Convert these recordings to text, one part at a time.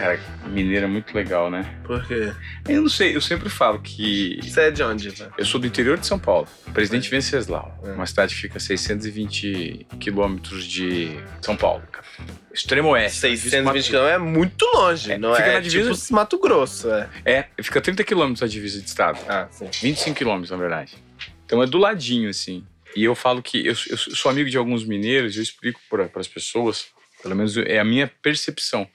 Cara, mineiro é muito legal, né? Por quê? Eu não sei, eu sempre falo que. Você é de onde, velho? Eu sou do interior de São Paulo, Presidente É. Venceslau, É. uma cidade que fica a 620 quilômetros de São Paulo. Extremo oeste. 620 quilômetros é muito longe, É, não fica é? na divisa- Tipo Mato Grosso, é. É, fica 30 quilômetros a divisa de estado. Ah, sim. 25 quilômetros, na verdade. Então é do ladinho, assim. E eu falo que eu, eu sou amigo de alguns mineiros, eu explico para as pessoas, pelo menos é a minha percepção,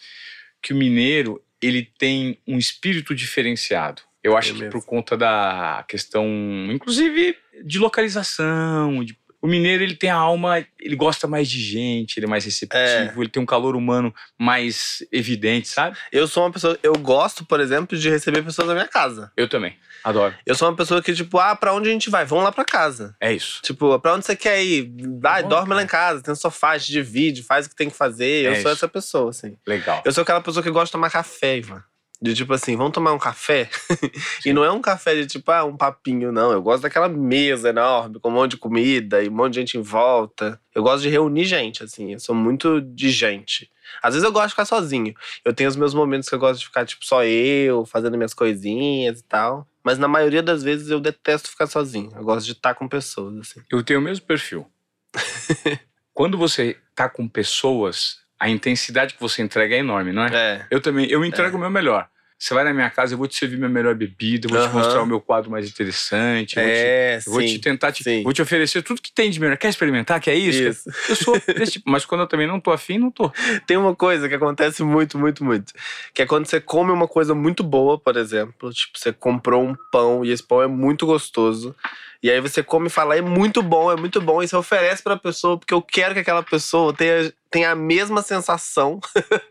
que o mineiro ele tem um espírito diferenciado. Eu acho É que por conta da questão, inclusive, de localização, de- o mineiro ele tem a alma, ele gosta mais de gente, ele é mais receptivo, ele tem um calor humano mais evidente, sabe? Eu sou uma pessoa. Eu gosto, por exemplo, de receber pessoas na minha casa. Eu também, adoro. Eu sou uma pessoa que, tipo, ah, pra onde a gente vai? Vamos lá pra casa. É isso. Tipo, pra onde você quer ir? Vai, Bom, dorme cara. lá em casa, tem um sofá, divide, faz o que tem que fazer. Eu É sou isso. essa pessoa, assim. Legal. Eu sou aquela pessoa que gosta de tomar café, Ivan. De tipo assim, vamos tomar um café? e não é um café de tipo, ah, um papinho, não. Eu gosto daquela mesa enorme, com um monte de comida e um monte de gente em volta. Eu gosto de reunir gente, assim. Eu sou muito de gente. Às vezes eu gosto de ficar sozinho. Eu tenho os meus momentos que eu gosto de ficar, tipo, só eu, fazendo minhas coisinhas e tal. Mas na maioria das vezes eu detesto ficar sozinho. Eu gosto de estar com pessoas, assim. Eu tenho o mesmo perfil. Quando você tá com pessoas, a intensidade que você entrega é enorme, não é? É. Eu também, eu entrego o meu melhor. Você vai na minha casa, eu vou te servir minha melhor bebida, eu vou te mostrar o meu quadro mais interessante, eu vou te- É, eu vou te, sim. tentar, te, sim. vou te oferecer tudo que tem de melhor. Quer experimentar? Quer isso? Isso. Eu sou desse tipo, mas quando eu também não tô afim, não tô. Tem uma coisa que acontece muito, muito, muito. Que é quando você come uma coisa muito boa, por exemplo. Tipo, você comprou um pão e esse pão é muito gostoso. E aí você come e fala, é muito bom, é muito bom. E você oferece pra pessoa, porque eu quero que aquela pessoa tenha, tenha a mesma sensação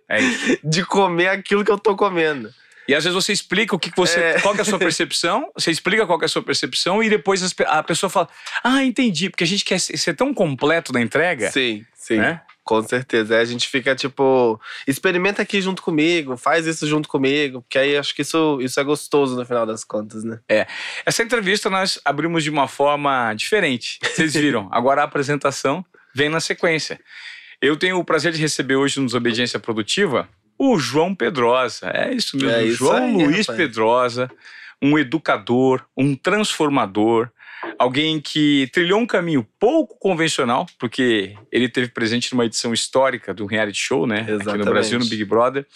É de comer aquilo que eu tô comendo. E às vezes você explica o que que você, É. qual que é a sua percepção, você explica qual que é a sua percepção e depois a pessoa fala: "Ah, entendi", porque a gente quer ser tão completo na entrega, Sim, sim. né? Com certeza. Aí a gente fica tipo, experimenta aqui junto comigo, faz isso junto comigo, porque aí acho que isso, isso é gostoso no final das contas, né? Essa entrevista nós abrimos de uma forma diferente. Vocês viram? Agora a apresentação vem na sequência. Eu tenho o prazer de receber hoje no Desobediência Produtiva o João Pedrosa. É isso mesmo, É isso João aí, Luiz rapaz. Pedrosa, um educador, um transformador, alguém que trilhou um caminho pouco convencional, porque ele teve presente numa edição histórica do reality show, né? Aqui no Exatamente. Brasil, no Big Brother.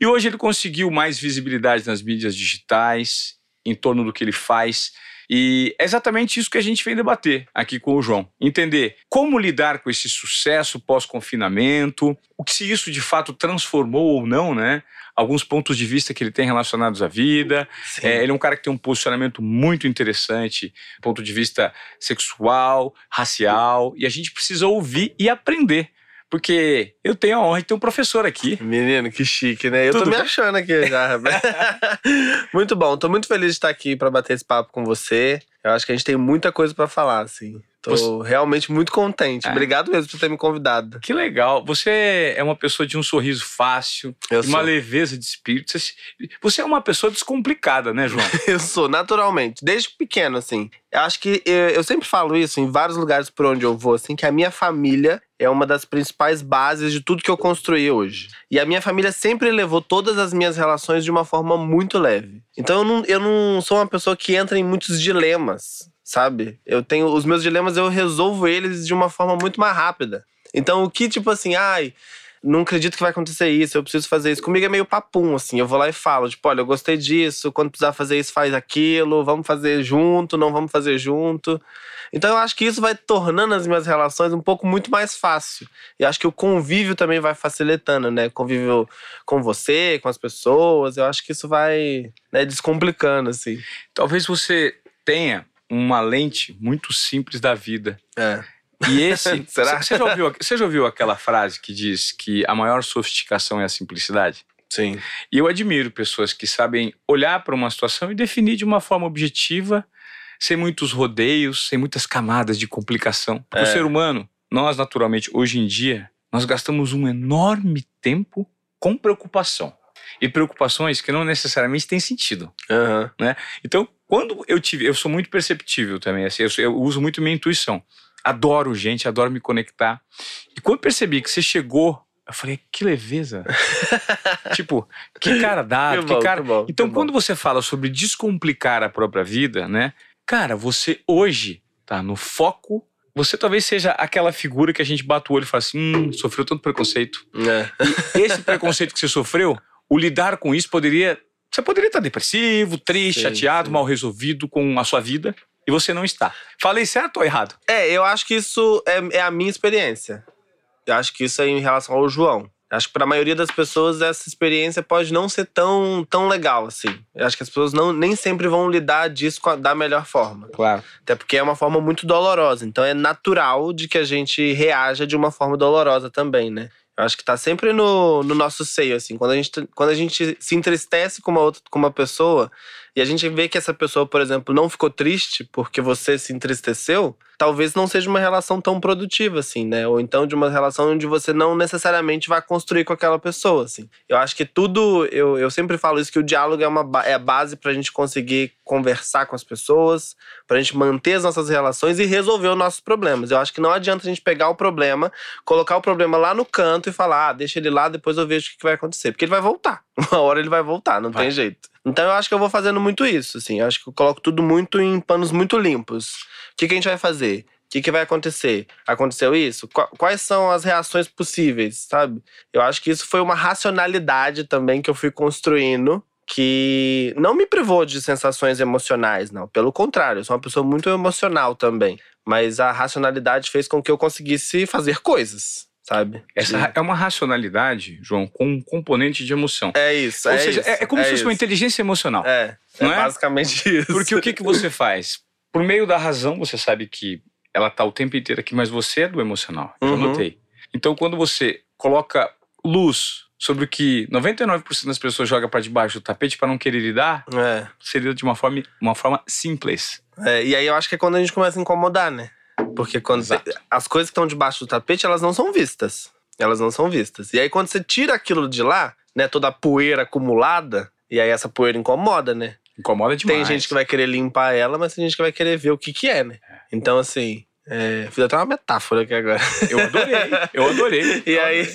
E hoje ele conseguiu mais visibilidade nas mídias digitais, em torno do que ele faz. E é exatamente isso que a gente vem debater aqui com o João. Entender como lidar com esse sucesso pós-confinamento, o que se isso de fato transformou ou não, né? Alguns pontos de vista que ele tem relacionados à vida. É, ele é um cara que tem um posicionamento muito interessante, do ponto de vista sexual, racial, e a gente precisa ouvir e aprender. Porque eu tenho a honra de ter um professor aqui. Menino, que chique, né? Eu Tudo tô me bem? achando aqui já. muito bom, tô muito feliz de estar aqui pra bater esse papo com você. Eu acho que a gente tem muita coisa pra falar, assim. Tô Você- realmente muito contente. É. Obrigado mesmo por ter me convidado. Que legal. Você é uma pessoa de um sorriso fácil, Eu de uma sou. leveza de espírito. Você- é uma pessoa descomplicada, né, João? Eu sou, naturalmente. Desde pequeno, assim. Eu acho que eu, eu sempre falo isso em vários lugares por onde eu vou, assim, que a minha família é uma das principais bases de tudo que eu construí hoje. E a minha família sempre levou todas as minhas relações de uma forma muito leve. Então eu não, eu não sou uma pessoa que entra em muitos dilemas, sabe? Eu tenho. Os meus dilemas eu resolvo eles de uma forma muito mais rápida. Então o que, tipo assim, ai não acredito que vai acontecer isso, eu preciso fazer isso. Comigo é meio papum, assim. Eu vou lá e falo, tipo, olha, eu gostei disso, quando precisar fazer isso, faz aquilo, vamos fazer junto, não vamos fazer junto. Então eu acho que isso vai tornando as minhas relações um pouco muito mais fácil. E acho que o convívio também vai facilitando, né? Convívio com você, com as pessoas. Eu acho que isso vai né, descomplicando, assim. Talvez você tenha uma lente muito simples da vida. É. E esse. Será? Você já, ouviu, você já ouviu aquela frase que diz que a maior sofisticação é a simplicidade? Sim. E eu admiro pessoas que sabem olhar para uma situação e definir de uma forma objetiva, sem muitos rodeios, sem muitas camadas de complicação. Porque É. o ser humano, nós naturalmente, hoje em dia, nós gastamos um enorme tempo com preocupação. E preocupações que não necessariamente têm sentido. Aham. Então, quando eu tive, eu sou muito perceptível também, assim, eu, eu uso muito minha intuição. Adoro gente, adoro me conectar. E quando percebi que você chegou Eu falei, que leveza. tipo, que cara dado, Que bom, cara. bom, então, que bom. quando você fala sobre descomplicar a própria vida, né? Cara, você hoje tá no foco. Você talvez seja aquela figura que a gente bate o olho e fala assim: hum, sofreu tanto preconceito. É. Esse preconceito que você sofreu, o lidar com isso poderia. Você poderia estar depressivo, triste, Sim, chateado, sim. mal resolvido com a sua vida. E você não está. Falei certo ou errado? É, eu acho que isso é, é a minha experiência. Eu acho que isso é em relação ao João. Eu acho que para a maioria das pessoas essa experiência pode não ser tão, tão legal assim. Eu acho que as pessoas não, nem sempre vão lidar disso com a- da melhor forma. Claro. Até porque é uma forma muito dolorosa. Então é natural de que a gente reaja de uma forma dolorosa também, né? Eu acho que tá sempre no, no nosso seio, assim. Quando a, gente, quando a gente se entristece com uma, outra, com uma pessoa e a gente vê que essa pessoa, por exemplo, não ficou triste porque você se entristeceu, talvez não seja uma relação tão produtiva, assim, né? Ou então de uma relação onde você não necessariamente vai construir com aquela pessoa, assim. Eu acho que tudo, eu, eu sempre falo isso, que o diálogo é, uma, é a base pra gente conseguir conversar com as pessoas, pra gente manter as nossas relações e resolver os nossos problemas. Eu acho que não adianta a gente pegar o problema, colocar o problema lá no canto e falar, ah, deixa ele lá, depois eu vejo o que que vai acontecer. Porque ele vai voltar. Uma hora ele vai voltar, não Vai. tem jeito. Então eu acho que eu vou fazendo muito isso, assim. Eu acho que eu coloco tudo muito em panos muito limpos. O que, que a gente vai fazer? O que, que vai acontecer? Aconteceu isso? Qua- Quais são as reações possíveis, sabe? Eu acho que isso foi uma racionalidade também que eu fui construindo que não me privou de sensações emocionais, não. Pelo contrário, eu sou uma pessoa muito emocional também. Mas a racionalidade fez com que eu conseguisse fazer coisas, sabe? Essa De- é uma racionalidade, João, com um componente de emoção. É isso, Ou é seja, isso, é, é como se fosse uma isso. inteligência emocional. É, é Não é? basicamente isso. Porque o que, que você faz? Por meio da razão, você sabe que ela tá o tempo inteiro aqui, mas você é do emocional. Eu Uhum. notei. Então, quando você coloca luz sobre o que 99% das pessoas joga para debaixo do tapete para não querer lidar, É. seria de uma forma, uma forma simples. É, e aí eu acho que é quando a gente começa a incomodar, né? Porque quando Exato. as coisas que estão debaixo do tapete, elas não são vistas. Elas não são vistas. E aí quando você tira aquilo de lá, né, toda a poeira acumulada, e aí essa poeira incomoda, né? Incomoda demais. Tem gente que vai querer limpar ela, mas tem gente que vai querer ver o que que é, né? Então assim, é, fiz até uma metáfora aqui agora. Eu adorei, eu adorei. E aí,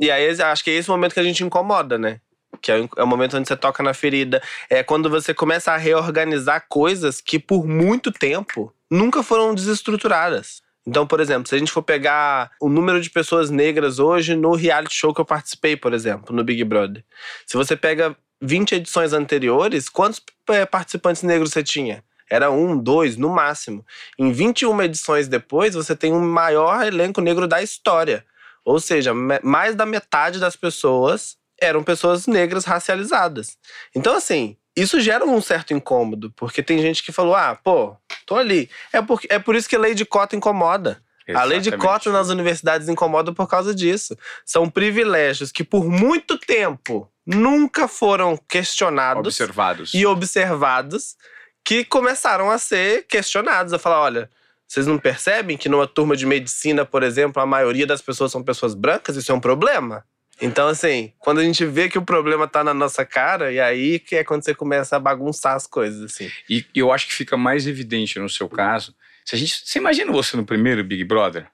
e aí acho que é esse momento que a gente incomoda, né? Que é é o momento onde você toca na ferida. É quando você começa a reorganizar coisas que por muito tempo nunca foram desestruturadas. Então, por exemplo, se a gente for pegar o número de pessoas negras hoje no reality show que eu participei, por exemplo, no Big Brother. Se você pega 20 edições anteriores, quantos eh, participantes negros você tinha? Era um, dois, no máximo. Em 21 edições depois, você tem o maior elenco negro da história. Ou seja, mais da metade das pessoas eram pessoas negras racializadas. Então, assim, isso gera um certo incômodo, porque tem gente que falou: ah, pô, tô ali. É, porque, é por isso que a lei de cota incomoda. A lei de Exatamente. cota nas universidades incomoda por causa disso. São privilégios que, por muito tempo, nunca foram questionados Observados. e observados que começaram a ser questionados. A falar: olha, vocês não percebem que numa turma de medicina, por exemplo, a maioria das pessoas são pessoas brancas? Isso é um problema? Então, assim, quando a gente vê que o problema tá na nossa cara, e aí que é quando você começa a bagunçar as coisas, assim. E eu acho que fica mais evidente no seu caso. Se a gente, você imagina você no primeiro Big Brother?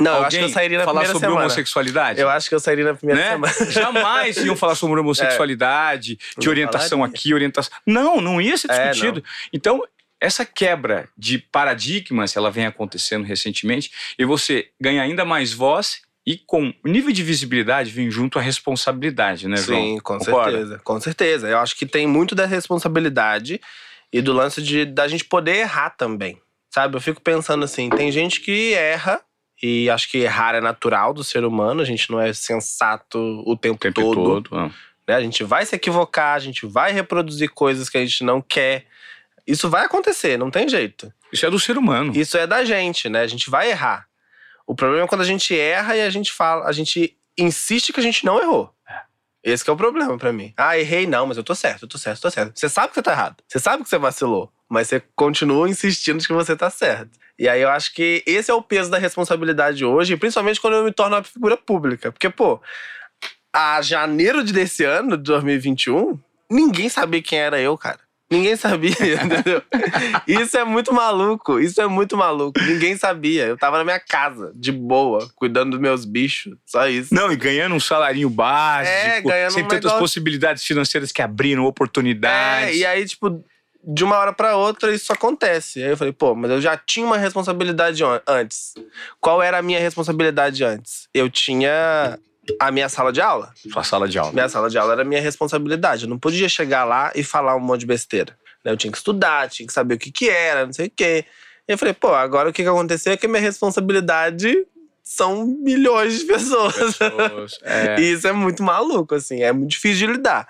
Não, eu acho Alguém que eu sairia na falar primeira sobre semana. homossexualidade? Eu acho que eu sairia na primeira né? semana. Jamais iam falar sobre homossexualidade, de Não orientação falaria. aqui, orientação. Não, não ia ser É, discutido. então, essa quebra de paradigmas, ela vem acontecendo recentemente, e você ganha ainda mais voz, e com o nível de visibilidade vem junto a responsabilidade, né, João? Sim, com Concorda? certeza. Com certeza. Eu acho que tem muito da responsabilidade e do lance de da gente poder errar também. Sabe? Eu fico pensando assim, tem gente que erra e acho que errar é natural do ser humano, a gente não é sensato o tempo, O tempo todo. todo. não. né? A gente vai se equivocar, a gente vai reproduzir coisas que a gente não quer. Isso vai acontecer, não tem jeito. Isso é do ser humano. Isso é da gente, né? A gente vai errar. O problema é quando a gente erra e a gente fala, a gente insiste que a gente não errou. Esse que é o problema pra mim. Ah, errei não, mas eu tô certo, eu tô certo, eu tô certo. Você sabe que você tá errado. Você sabe que você vacilou, mas você continua insistindo que você tá certo. E aí eu acho que esse é o peso da responsabilidade hoje, principalmente quando eu me torno uma figura pública. Porque, pô, a janeiro de desse ano, de 2021, ninguém sabia quem era eu, cara. Ninguém sabia, entendeu? Isso é muito maluco. Isso é muito maluco. Ninguém sabia. Eu tava na minha casa, de boa, cuidando dos meus bichos. Só isso. Não, e ganhando um salarinho básico, É, ganhando sem um tantas negócio- possibilidades financeiras que abriram oportunidades. É, e aí, tipo, de uma hora pra outra isso acontece. Aí eu falei, pô, mas eu já tinha uma responsabilidade on- antes. Qual era a minha responsabilidade antes? Eu tinha a minha sala de aula. Sua sala de aula. Minha sala de aula era minha responsabilidade. Eu não podia chegar lá e falar um monte de besteira. né? Eu tinha que estudar, tinha que saber o que que era, não sei o quê. E eu falei, pô, agora o que que aconteceu é que a minha responsabilidade são milhões de pessoas. Pessoas, é. E isso é muito maluco, assim. É muito difícil de lidar.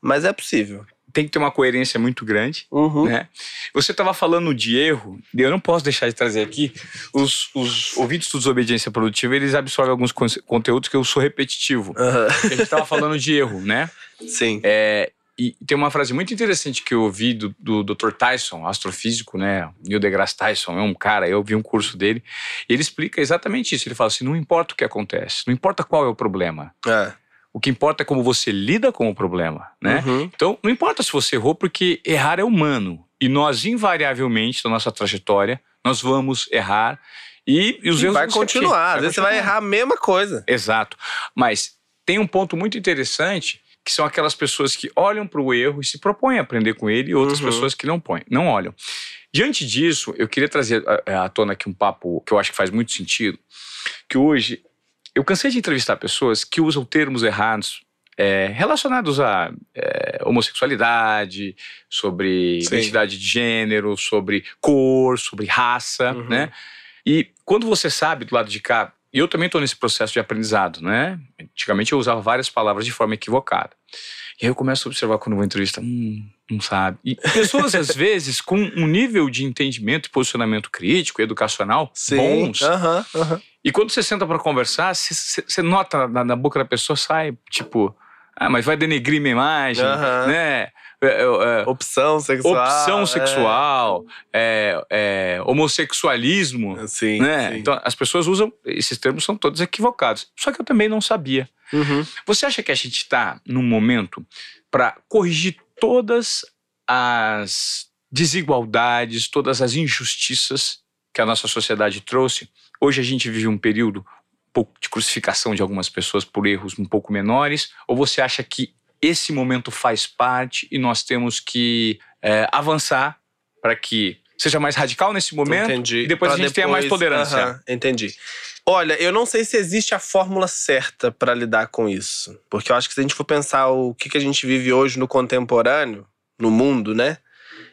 Mas é possível. Tem que ter uma coerência muito grande. Uhum. né? Você estava falando de erro, e eu não posso deixar de trazer aqui. Os, os ouvintes do Desobediência Produtiva, eles absorvem alguns con- conteúdos que eu sou repetitivo. Porque a gente estava falando de erro, né? Sim. É, e tem uma frase muito interessante que eu ouvi do, do Dr. Tyson, astrofísico, né? Neil deGrasse Tyson, é um cara, eu vi um curso dele. E ele explica exatamente isso. Ele fala assim: não importa o que acontece, não importa qual é o problema. É. O que importa é como você lida com o problema, né? Uhum. Então, não importa se você errou, porque errar é humano. E nós, invariavelmente, na nossa trajetória, nós vamos errar. E, e os E erros vai continuar. Às vezes você vai continuar. errar a mesma coisa. Exato. Mas tem um ponto muito interessante, que são aquelas pessoas que olham para o erro e se propõem a aprender com ele, e outras Uhum. pessoas que não põem, não olham. Diante disso, eu queria trazer à- à tona aqui um papo que eu acho que faz muito sentido, que hoje eu cansei de entrevistar pessoas que usam termos errados é, relacionados a é, homossexualidade, sobre Sim. identidade de gênero, sobre cor, sobre raça, Uhum. né? E quando você sabe do lado de cá, e eu também estou nesse processo de aprendizado, né? Antigamente eu usava várias palavras de forma equivocada. E aí eu começo a observar quando vou entrevista, hum, não sabe. E pessoas, às vezes, com um nível de entendimento e posicionamento crítico educacional bons, Aham, aham. E quando você senta pra conversar, você- nota na, na boca da pessoa, sai tipo, ah, mas vai denegrir minha imagem, Aham. né? É, é, é, Opção sexual. opção é. sexual, é, é, homossexualismo, Sim, né? sim. Então as pessoas usam, esses termos são todos equivocados. Só que eu também não sabia. Uhum. Você acha que a gente está num momento para corrigir todas as desigualdades, todas as injustiças que a nossa sociedade trouxe? Hoje a gente vive um período um pouco de crucificação de algumas pessoas por erros um pouco menores? Ou você acha que esse momento faz parte e nós temos que é, avançar para que seja mais radical nesse momento Entendi. e depois Pra a gente tenha mais depois- tolerância? Aham, entendi. Olha, eu não sei se existe a fórmula certa pra lidar com isso. Porque eu acho que se a gente for pensar o que, que a gente vive hoje no contemporâneo, no mundo, né?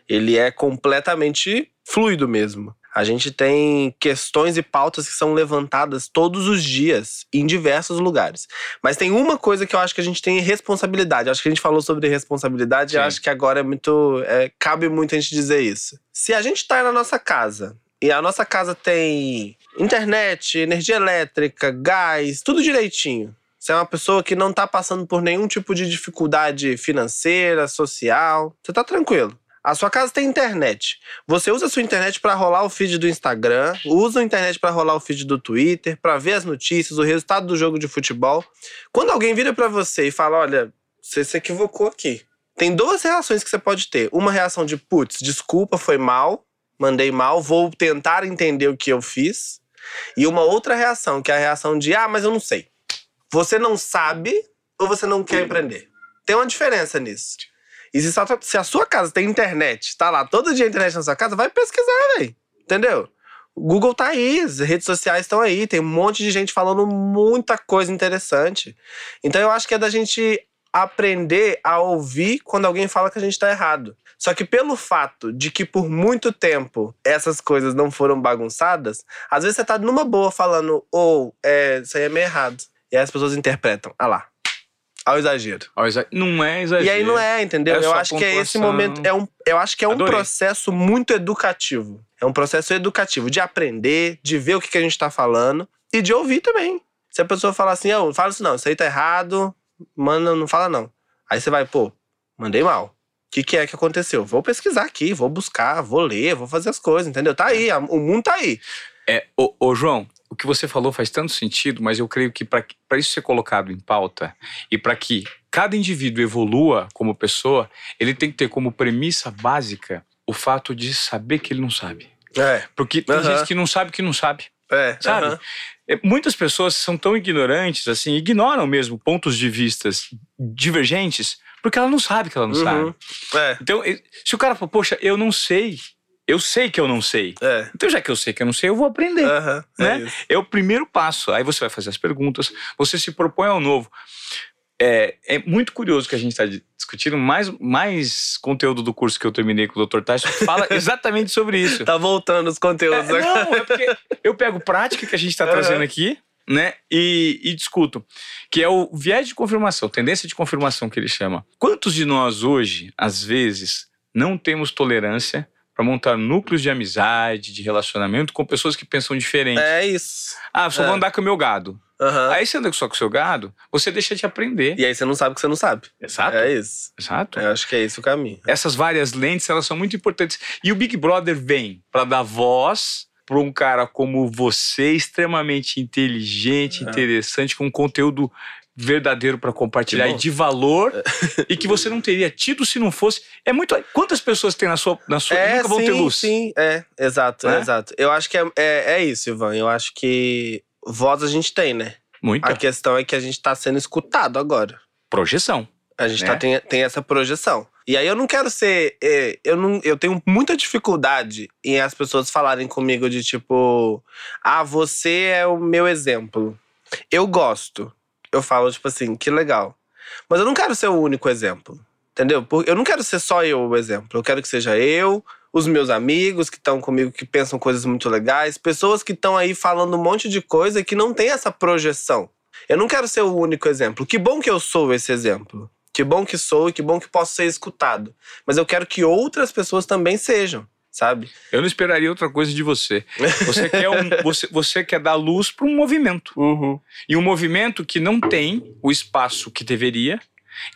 Ele é completamente fluido mesmo. A gente tem questões e pautas que são levantadas todos os dias, em diversos lugares. Mas tem uma coisa que eu acho que a gente tem responsabilidade. Acho que a gente falou sobre responsabilidade, Sim. acho que agora é muito. é, cabe muito a gente dizer isso. Se a gente tá na nossa casa e a nossa casa tem internet, energia elétrica, gás, tudo direitinho. Você é uma pessoa que não tá passando por nenhum tipo de dificuldade financeira, social. Você tá tranquilo. A sua casa tem internet. Você usa a sua internet para rolar o feed do Instagram, usa a internet para rolar o feed do Twitter, para ver as notícias, o resultado do jogo de futebol. Quando alguém vira para você e fala: "Olha, você se equivocou aqui". Tem duas reações que você pode ter. Uma reação de putz, desculpa, foi mal, mandei mal, vou tentar entender o que eu fiz. E uma outra reação, que é a reação de ah, mas eu não sei. Você não sabe ou você não quer aprender. Tem uma diferença nisso. E se, só- se a sua casa tem internet, tá lá todo dia a internet na sua casa, vai pesquisar, velho. Entendeu? Google tá aí, as redes sociais estão aí, tem um monte de gente falando muita coisa interessante. Então eu acho que é da gente aprender a ouvir quando alguém fala que a gente tá errado. Só que pelo fato de que por muito tempo essas coisas não foram bagunçadas, às vezes você tá numa boa falando, ou é, isso aí é meio errado. E aí as pessoas interpretam, ah lá, ao exagero. Ó, exa- Não é exagero. E aí não é, entendeu? É eu acho que é esse momento. É um, eu acho que é um Adorei. processo muito educativo. É um processo educativo de aprender, de ver o que, que a gente tá falando e de ouvir também. Se a pessoa falar assim, oh, fala isso não, isso aí tá errado, manda, não fala não. Aí você vai, pô, mandei mal. O que, que é que aconteceu? Vou pesquisar aqui, vou buscar, vou ler, vou fazer as coisas, entendeu? Tá aí, a- o mundo tá aí. É, ô, ô, João, o que você falou faz tanto sentido, mas eu creio que para isso ser colocado em pauta e para que cada indivíduo evolua como pessoa, ele tem que ter como premissa básica o fato de saber que ele não sabe. É. Porque tem Aham. gente que não sabe que não sabe. É, Sabe? aham. É, Muitas pessoas são tão ignorantes, assim, ignoram mesmo pontos de vistas divergentes, porque ela não sabe que ela não sabe. Uhum. É, Então, se o cara fala, poxa, eu não sei, eu sei que eu não sei. é. Então, já que eu sei que eu não sei, eu vou aprender. É né? isso. É o primeiro passo. Aí você vai fazer as perguntas, você se propõe ao novo. É, é muito curioso que a gente está discutindo. Mais, mais conteúdo do curso que eu terminei com o Dr. Tyson fala exatamente sobre isso. Tá voltando os É, conteúdos. né? não, é porque eu pego prática que a gente está Aham. trazendo aqui, né? E, e discuto. Que é o viés de confirmação, tendência de confirmação que ele chama. Quantos de nós hoje, às vezes, não temos tolerância para montar núcleos de amizade, de relacionamento com pessoas que pensam diferente? É isso. Ah, só É. vou andar com o meu gado. Aham. Aí você anda só com o seu gado, você deixa de aprender. E aí você não sabe o que você não sabe. Exato. É isso. Exato. Eu acho que é esse o caminho. Essas várias lentes, elas são muito importantes. E o Big Brother vem para dar voz para um cara como você, extremamente inteligente, É. interessante, com conteúdo verdadeiro para compartilhar e de valor e que você não teria tido se não fosse. É muito. Quantas pessoas tem na sua na sua É, nunca vão sim, ter luz? sim. É, exato, Né? exato. Eu acho que é, é, é isso, Ivan. Eu acho que voz a gente tem, né? Muita A questão é que a gente tá sendo escutado agora. projeção. A gente Né? tá, tem, tem essa projeção. E aí eu não quero ser. é, eu, não, eu tenho muita dificuldade em as pessoas falarem comigo de tipo. Ah, você é o meu exemplo. Eu gosto. Eu falo, tipo assim, que legal. Mas eu não quero ser o único exemplo. Entendeu? Eu não quero ser só eu o exemplo. Eu quero que seja eu, os meus amigos que estão comigo, que pensam coisas muito legais, pessoas que estão aí falando um monte de coisa que não tem essa projeção. Eu não quero ser o único exemplo. Que bom que eu sou esse exemplo. Que bom que sou e que bom que posso ser escutado. Mas eu quero que outras pessoas também sejam, sabe? Eu não esperaria outra coisa de você. Você quer, um, você, você quer dar luz para um movimento. Uhum. E um movimento que não tem o espaço que deveria.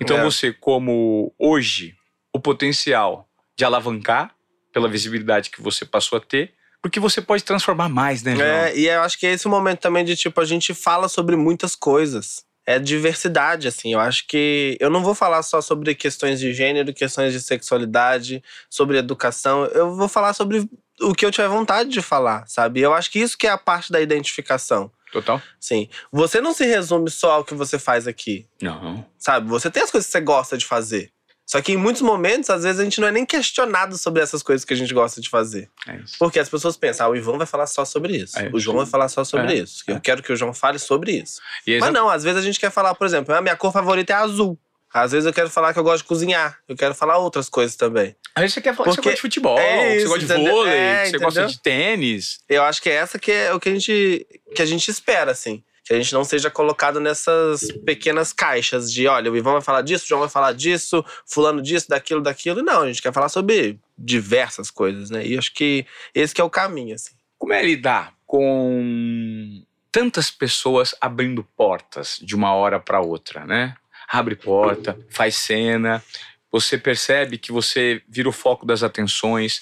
Então É. você, como hoje, o potencial de alavancar pela visibilidade que você passou a ter, porque você pode transformar mais, né, João? É, e eu acho que é esse o momento também de, tipo, a gente fala sobre muitas coisas. É diversidade, assim. Eu acho que. Eu não vou falar só sobre questões de gênero, questões de sexualidade, sobre educação. Eu vou falar sobre o que eu tiver vontade de falar, sabe? Eu acho que isso que é a parte da identificação. Total? Sim. Você não se resume só ao que você faz aqui. Não. Sabe? Você tem as coisas que você gosta de fazer. Só que em muitos momentos, às vezes, a gente não é nem questionado sobre essas coisas que a gente gosta de fazer. É isso. Porque as pessoas pensam, ah, o Ivan vai falar só sobre isso. É. O João vai falar só sobre É. isso. Eu quero que o João fale sobre isso. É Mas exa- não, às vezes a gente quer falar, por exemplo, a minha cor favorita é azul. Às vezes eu quero falar que eu gosto de cozinhar. Eu quero falar outras coisas também. Aí você quer falar que você Porque gosta de futebol, é que você isso, gosta de vôlei, É, que você gosta entendeu? de tênis. Eu acho que é essa que é o que a gente, que a gente espera, assim. Que a gente não seja colocado nessas pequenas caixas de, olha, o Ivan vai falar disso, o João vai falar disso, fulano disso, daquilo, daquilo. Não, a gente quer falar sobre diversas coisas, né? E acho que esse que é o caminho, assim. Como é lidar com tantas pessoas abrindo portas de uma hora para outra, né? Abre porta, faz cena, você percebe que você vira o foco das atenções.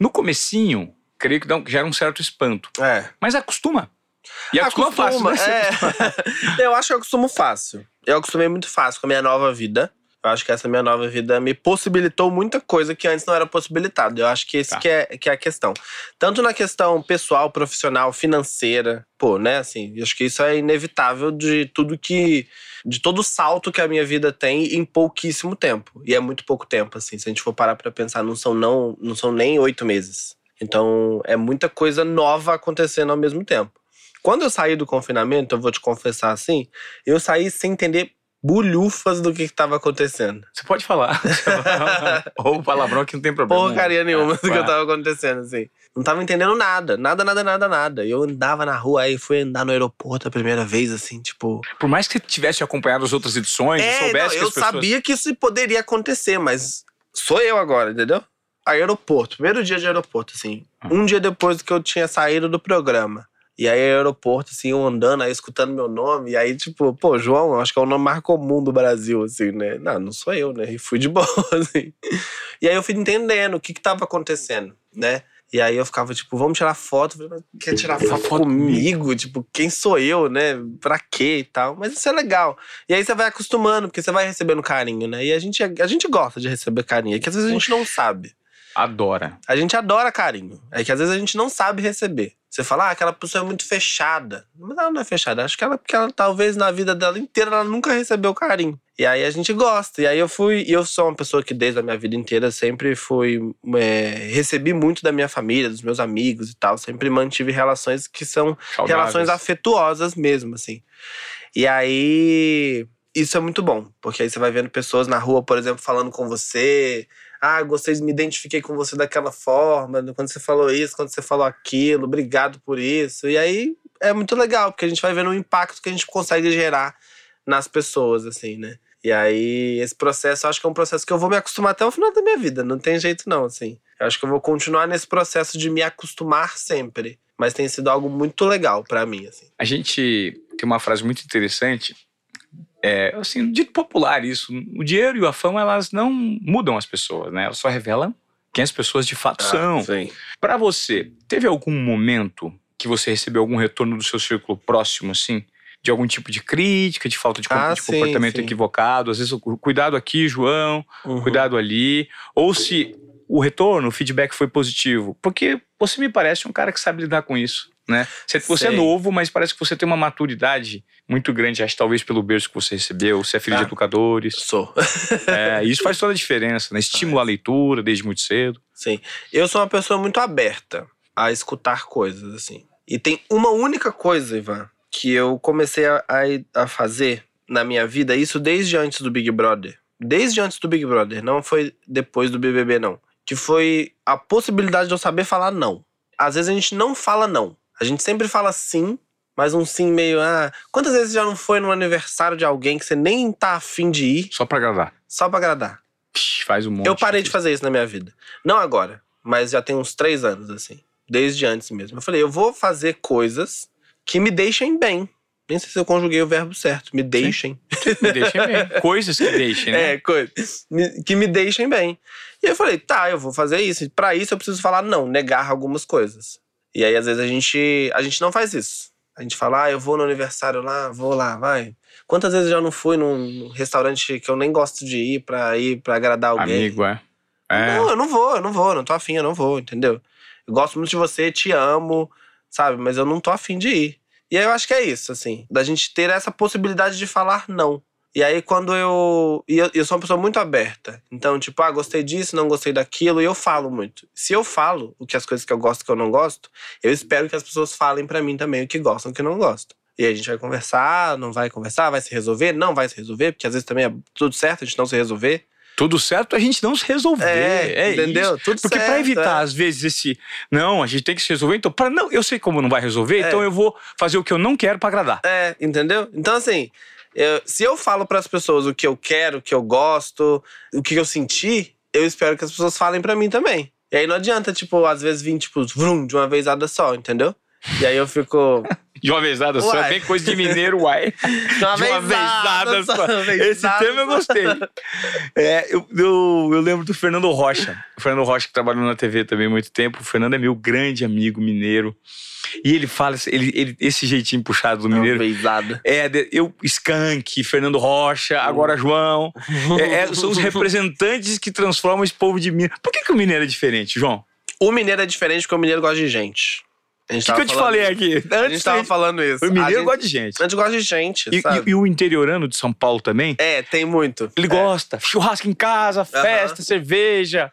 No comecinho, creio que dá um- gera um certo espanto, É. mas acostuma. E acostuma, fácil, né? é. Eu acho que eu acostumo fácil. Eu acostumei muito fácil com a minha nova vida. Eu acho que essa minha nova vida me possibilitou muita coisa que antes não era possibilitado. Eu acho que esse Tá. que, é, que é a questão. Tanto na questão pessoal, profissional, financeira. Pô, né? Assim, eu acho que isso é inevitável de tudo que. De todo o salto que a minha vida tem em pouquíssimo tempo. E é muito pouco tempo, assim. Se a gente for parar pra pensar, não são, não, não são nem oito meses. Então, é muita coisa nova acontecendo ao mesmo tempo. Quando eu saí do confinamento, eu vou te confessar assim, eu saí sem entender bulhufas do que estava acontecendo. Você pode falar. Ou palavrão que não tem problema. Porcaria nenhuma É, do que vai. tava acontecendo, assim. Não tava entendendo nada. Nada, nada, nada, nada. Eu andava na rua, aí fui andar no aeroporto a primeira vez, assim, tipo. Por mais que você tivesse acompanhado as outras edições, É, soubesse não, que eu as pessoas... sabia que isso poderia acontecer, mas sou eu agora, entendeu? Aeroporto, primeiro dia de aeroporto, assim. Ah. Um dia depois que eu tinha saído do programa. E aí, aeroporto, assim, eu andando, aí escutando meu nome. E aí, tipo, pô, João, eu acho que é o nome mais comum do Brasil, assim, né? Não, não sou eu, né? E fui de boa, assim. E aí eu fui entendendo o que que tava acontecendo, né? E aí eu ficava, tipo, vamos tirar foto. Falei, quer tirar foto, foto comigo? Tipo, quem sou eu, né? Pra quê e tal? Mas isso é legal. E aí você vai acostumando, porque você vai recebendo carinho, né? E a gente, a gente gosta de receber carinho. É que às vezes a gente não sabe. Adora. A gente adora carinho. É que às vezes a gente não sabe receber. Você fala, ah, aquela pessoa é muito fechada. Mas ela não é fechada. Acho que ela, porque ela talvez na vida dela inteira ela nunca recebeu carinho. E aí a gente gosta. E aí eu fui. E eu sou uma pessoa que desde a minha vida inteira sempre fui. É, recebi muito da minha família, dos meus amigos e tal. Sempre mantive relações que são Saudáveis. relações afetuosas mesmo, assim. E aí. Isso é muito bom, porque aí você vai vendo pessoas na rua, por exemplo, falando com você. Ah, gostei, me identifiquei com você daquela forma, quando você falou isso, quando você falou aquilo, obrigado por isso. E aí é muito legal, porque a gente vai vendo o impacto que a gente consegue gerar nas pessoas, assim, né? E aí, esse processo, eu acho que é um processo que eu vou me acostumar até o final da minha vida. Não tem jeito, não, assim. Eu acho que eu vou continuar nesse processo de me acostumar sempre. Mas tem sido algo muito legal pra mim, assim. A gente tem uma frase muito interessante. É, assim, dito popular isso. O dinheiro e a fama, elas não mudam as pessoas, né? Elas só revelam quem as pessoas de fato são. sim. Pra você, teve algum momento que você recebeu algum retorno do seu círculo próximo, assim? De algum tipo de crítica, de falta de, Ah, de sim, comportamento sim. equivocado? Às vezes, cuidado aqui, João, Uhum. cuidado ali. Ou se o retorno, o feedback foi positivo. Porque você me parece um cara que sabe lidar com isso, né? Você, você é novo, mas parece que você tem uma maturidade muito grande, acho que talvez pelo berço que você recebeu, você é filho de Ah. educadores. Sou. É, isso faz toda a diferença, né? Estimula a leitura desde muito cedo. Sim. Eu sou uma pessoa muito aberta a escutar coisas, assim. E tem uma única coisa, Ivan, que eu comecei a, a, a fazer na minha vida, isso desde antes do Big Brother. Desde antes do Big Brother, não foi depois do BBB, não. Que foi a possibilidade de eu saber falar não. Às vezes a gente não fala não. A gente sempre fala sim, mas um sim meio. Ah, quantas vezes já não foi no aniversário de alguém que você nem tá afim de ir, Só pra agradar. só pra agradar? Faz um monte. Eu parei de fazer isso na minha vida. Não agora, mas já tem uns três anos, assim. Desde antes mesmo. Eu falei, eu vou fazer coisas que me deixem bem. Nem sei se eu conjuguei o verbo certo. Me deixem. Me deixem bem. Coisas que deixem, né? É, coisas. Que me deixem bem. E eu falei, tá, eu vou fazer isso. Pra isso eu preciso falar não, negar algumas coisas. E aí, às vezes, a gente, a gente não faz isso. A gente fala, ah, eu vou no aniversário lá, vou lá, vai. Quantas vezes eu já não fui num restaurante que eu nem gosto de ir pra ir pra agradar alguém? Amigo, é. É. Não, eu não vou, eu não vou, não tô afim, eu não vou, entendeu? Eu gosto muito de você, te amo, sabe? Mas eu não tô afim de ir. E aí eu acho que é isso, assim, da gente ter essa possibilidade de falar não. E aí quando eu. E eu, eu sou uma pessoa muito aberta. Então, tipo, ah, gostei disso, não gostei daquilo, e eu falo muito. Se eu falo o que as coisas que eu gosto e que eu não gosto, eu espero que as pessoas falem pra mim também o que gostam e o que não gostam. E aí a gente vai conversar, não vai conversar, vai se resolver, não vai se resolver, porque às vezes também é tudo certo a gente não se resolver. Tudo certo a gente não se resolver. É, entendeu? isso. Tudo Porque pra evitar, é. às vezes, esse. Não, a gente tem que se resolver. Então, para não, eu sei como não vai resolver, É. então eu vou fazer o que eu não quero pra agradar. É, entendeu? Então, assim, eu- se eu falo pras pessoas o que eu quero, o que eu gosto, o que eu senti, eu espero que as pessoas falem pra mim também. E aí não adianta, tipo, às vezes vir, tipo, vrum, de uma vezada só, entendeu? E aí eu fico. De uma vezada só, é bem coisa de mineiro, uai. De uma, De uma vezada só. uma Esse tema eu gostei. É, eu, eu, eu lembro do Fernando Rocha. O Fernando Rocha, que trabalhou na TV também há muito tempo. O Fernando é meu grande amigo mineiro. E ele fala, ele, ele, esse jeitinho puxado do Uma mineiro. vezada. É, eu, Skank, Fernando Rocha, agora João. É, é, são os representantes que transformam esse povo de Minas. Por que, que o mineiro é diferente, João? O mineiro é diferente porque o mineiro gosta de gente. A O gente que, que eu te falei aqui? A Antes gente tava da falando isso. gente- o mineiro a gente, gosta de gente. a gente gosta de gente, E, e- e o interiorano de São Paulo também? É, tem muito. Ele É. gosta. Churrasco em casa, festa, cerveja.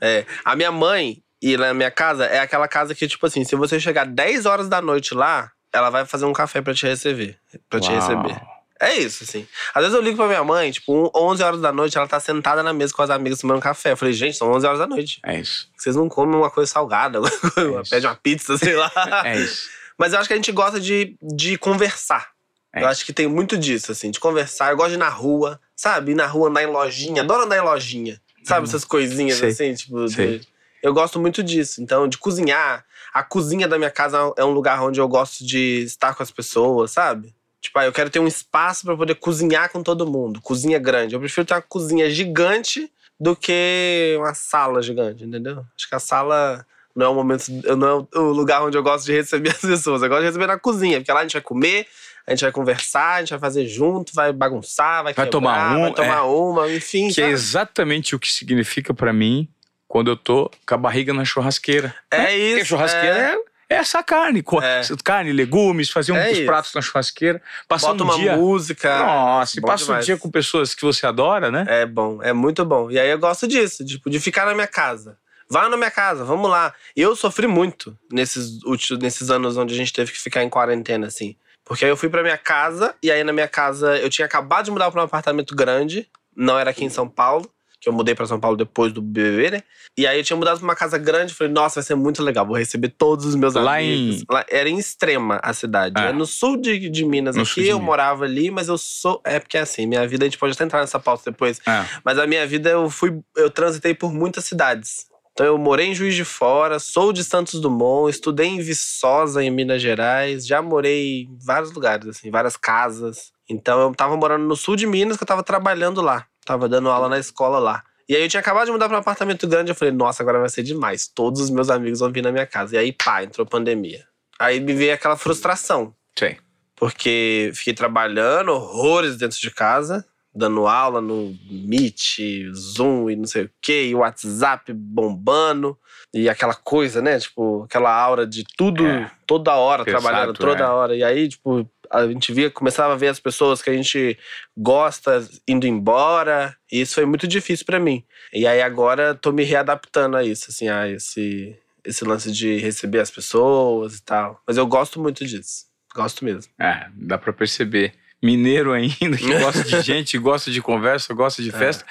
É. A minha mãe e na minha casa é aquela casa que, tipo assim, se você chegar 10 horas da noite lá, ela vai fazer um café pra te receber. Pra te receber. É isso, assim. Às vezes eu ligo pra minha mãe, tipo, um- 11 horas da noite, ela tá sentada na mesa com as amigas tomando café. Eu falei, gente, são 11 horas da noite. É isso. Vocês não comem uma coisa salgada, isso. pede uma pizza, sei lá. É isso. Mas eu acho que a gente gosta de, de conversar. É Eu acho que tem muito disso, assim, de conversar. Eu gosto de ir na rua, sabe? Ir na rua, andar em lojinha. Adoro andar em lojinha. Sabe? Hum. Essas coisinhas Sei. assim, tipo. de- Sei. Eu gosto muito disso. Então, de cozinhar. A cozinha da minha casa é um lugar onde eu gosto de estar com as pessoas, sabe? Tipo, ah, eu quero ter um espaço pra poder cozinhar com todo mundo. Cozinha grande. Eu prefiro ter uma cozinha gigante do que uma sala gigante, entendeu? Acho que a sala Não é o momento, não é o lugar onde eu gosto de receber as pessoas. Eu gosto de receber na cozinha, porque lá a gente vai comer, a gente vai conversar, a gente vai fazer junto, vai bagunçar, vai, Vai quebrar, tomar um, vai tomar é. uma, enfim. Que é sabe? exatamente o que significa pra mim quando eu tô com a barriga na churrasqueira. É Porque isso. a churrasqueira é, é essa carne. É. Carne, legumes, fazer É uns isso. pratos na churrasqueira. Passar Bota um uma dia. música. Nossa, e passa um demais. dia com pessoas que você adora, né? É bom, é muito bom. E aí eu gosto disso, tipo, de ficar na minha casa. Vá na minha casa, vamos lá. Eu sofri muito nesses, últimos, nesses anos onde a gente teve que ficar em quarentena, assim. Porque aí eu fui pra minha casa, e aí na minha casa eu tinha acabado de mudar pra um apartamento grande, não era aqui em São Paulo, que eu mudei pra São Paulo depois do BBB, né? E aí eu tinha mudado pra uma casa grande, falei, nossa, vai ser muito legal, vou receber todos os meus Lá amigos. em- Lá, era em Extrema a cidade, Ah. é no sul de, de Minas No aqui, de eu Minas. morava ali, mas eu sou. É porque é assim, minha vida, a gente pode até entrar nessa pauta depois. Ah, Mas a minha vida eu fui, eu transitei por muitas cidades. Então eu morei em Juiz de Fora, sou de Santos Dumont, estudei em Viçosa, em Minas Gerais, já morei em vários lugares, assim, várias casas. Então eu tava morando no sul de Minas, que eu tava trabalhando lá, tava dando aula na escola lá. E aí eu tinha acabado de mudar para um apartamento grande, eu falei, nossa, agora vai ser demais. Todos os meus amigos vão vir na minha casa. E aí, pá, entrou pandemia. Aí me veio aquela frustração. sei. Porque fiquei trabalhando horrores dentro de casa, dando aula no Meet, Zoom e não sei o quê, e WhatsApp bombando, e aquela coisa, né? Tipo, aquela aura de tudo, É. toda hora, trabalhando toda é. hora. E aí, tipo, a gente via, começava a ver as pessoas que a gente gosta indo embora, e isso foi muito difícil pra mim. E aí agora tô me readaptando a isso, assim, a esse, esse lance de receber as pessoas e tal. Mas eu gosto muito disso. Gosto mesmo. É, dá pra perceber. Mineiro ainda, que gosta de gente, gosta de conversa, gosta de festa.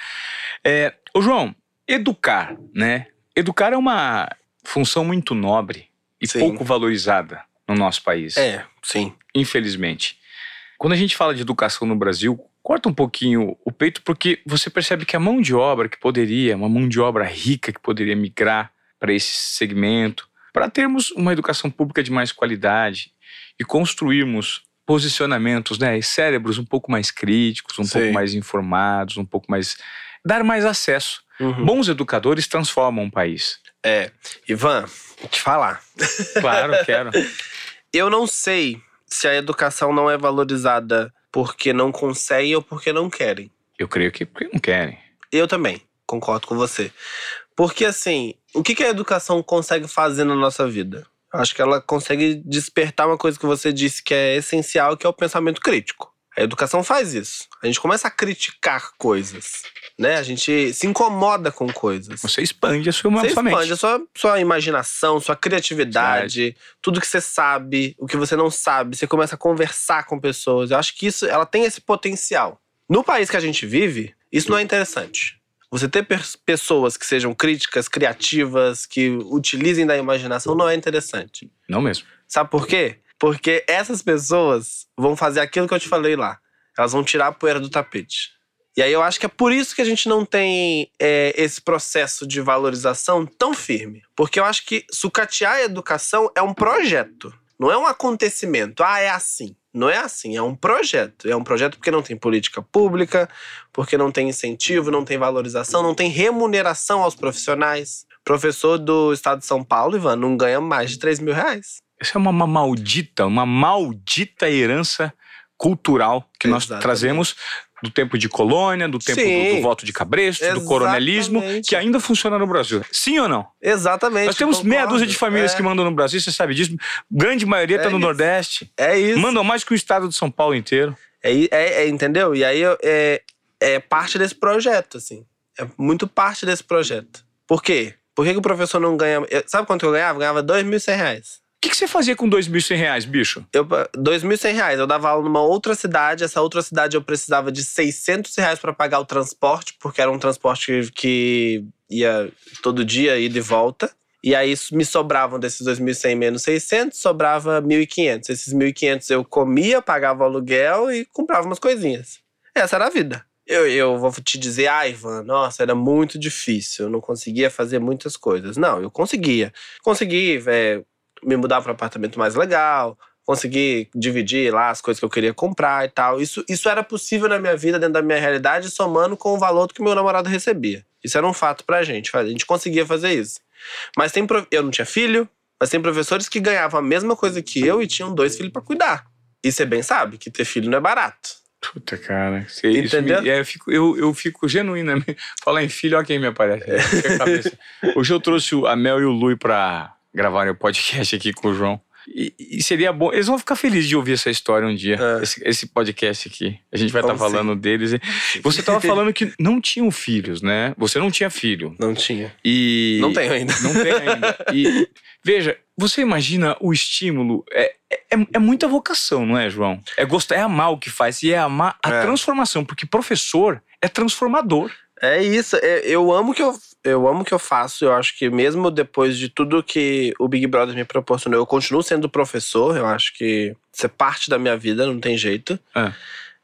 É, ô João, educar, né? Educar é uma função muito nobre e Sim. pouco valorizada no nosso país. É, sim. infelizmente. Quando a gente fala de educação no Brasil, corta um pouquinho o peito, porque você percebe que a mão de obra que poderia, uma mão de obra rica que poderia migrar para esse segmento, para termos uma educação pública de mais qualidade e construirmos posicionamentos, né, cérebros um pouco mais críticos, um Sim. pouco mais informados, um pouco mais dar mais acesso. Uhum. Bons educadores transformam um país. É. Ivan, te falar. Claro, quero. Eu não sei se a educação não é valorizada porque não conseguem ou porque não querem. Eu creio que porque não querem. Eu também, concordo com você. Porque, assim, o que que a educação consegue fazer na nossa vida? Acho que ela consegue despertar uma coisa que você disse que é essencial, que é o pensamento crítico. A educação faz isso. A gente começa a criticar coisas, né? A gente se incomoda com coisas. Você expande a sua, Você sua mente. expande a sua, sua imaginação, sua criatividade, tudo que você sabe, o que você não sabe, você começa a conversar com pessoas. Eu acho que isso, ela tem esse potencial. No país que a gente vive, isso não é interessante. Você ter pessoas que sejam críticas, criativas, que utilizem da imaginação não é interessante. Não mesmo. Sabe por quê? Porque essas pessoas vão fazer aquilo que eu te falei lá. Elas vão tirar a poeira do tapete. E aí eu acho que é por isso que a gente não tem é, esse processo de valorização tão firme. Porque eu acho que sucatear a educação é um projeto, não é um acontecimento. Ah, é assim. Não é assim, é um projeto. É um projeto porque não tem política pública, porque não tem incentivo, não tem valorização, não tem remuneração aos profissionais. Professor do estado de São Paulo, Ivan, não ganha mais de 3 mil reais. Essa é uma, uma maldita, uma maldita herança cultural que nós Exatamente. trazemos do tempo de colônia, do tempo do, do voto de cabresto, do coronelismo, Exatamente. que ainda funciona no Brasil. Sim ou não? Exatamente. Nós temos meia concordo. dúzia de famílias é, que mandam no Brasil, você sabe disso. Grande maioria está É no isso. Nordeste. É isso. Mandam mais que o estado de São Paulo inteiro. É, é, é, entendeu? E aí é, é parte desse projeto, assim. É muito parte desse projeto. Por quê? Por que, que o professor não ganha. eu- sabe quanto eu ganhava? Eu ganhava 2.100 reais. Que, que você fazia com 2.100 reais, bicho? Eu, 2.100 reais. Eu dava aula numa outra cidade. Essa outra cidade eu precisava de 600 reais para pagar o transporte, porque era um transporte que ia todo dia, ida e volta. E aí me sobravam desses 2.100 menos 600, sobrava 1.500. Esses 1.500 eu comia, pagava aluguel e comprava umas coisinhas. Essa era a vida. Eu, eu vou te dizer, ah, Ivan, nossa, era muito difícil, eu não conseguia fazer muitas coisas. Não, eu conseguia. Consegui é, me mudar para um apartamento mais legal, consegui dividir lá as coisas que eu queria comprar e tal. Isso, isso era possível na minha vida, dentro da minha realidade, somando com o valor que meu namorado recebia. Isso era um fato pra gente, a gente conseguia fazer isso. Mas tem. Eu não tinha filho, mas tem professores que ganhavam a mesma coisa que eu e tinham dois filhos pra cuidar. E você bem sabe que ter filho não é barato. Puta, cara. Isso Entendeu? me- é, eu, fico, eu, eu fico genuinamente. Falar em filho, olha quem me aparece. Cabeça. Hoje eu trouxe a Mel e o Lui pra gravarem o podcast aqui com o João. E, e seria bom. Eles vão ficar felizes de ouvir essa história um dia, É. esse, esse podcast aqui. A gente vai estar Vamos falando deles. Você tava falando que não tinham filhos, né? Você não tinha filho. Não tinha. E. Não tenho ainda. Não tem ainda. E veja, você imagina o estímulo. É, é, é muita vocação, não é, João? É gostar, é amar o que faz e é amar a É. transformação, porque professor é transformador. É isso. é- eu amo que eu, eu amo o que eu faço. Eu acho que mesmo depois de tudo que o Big Brother me proporcionou, eu continuo sendo professor. Eu acho que isso é parte da minha vida, não tem jeito. É.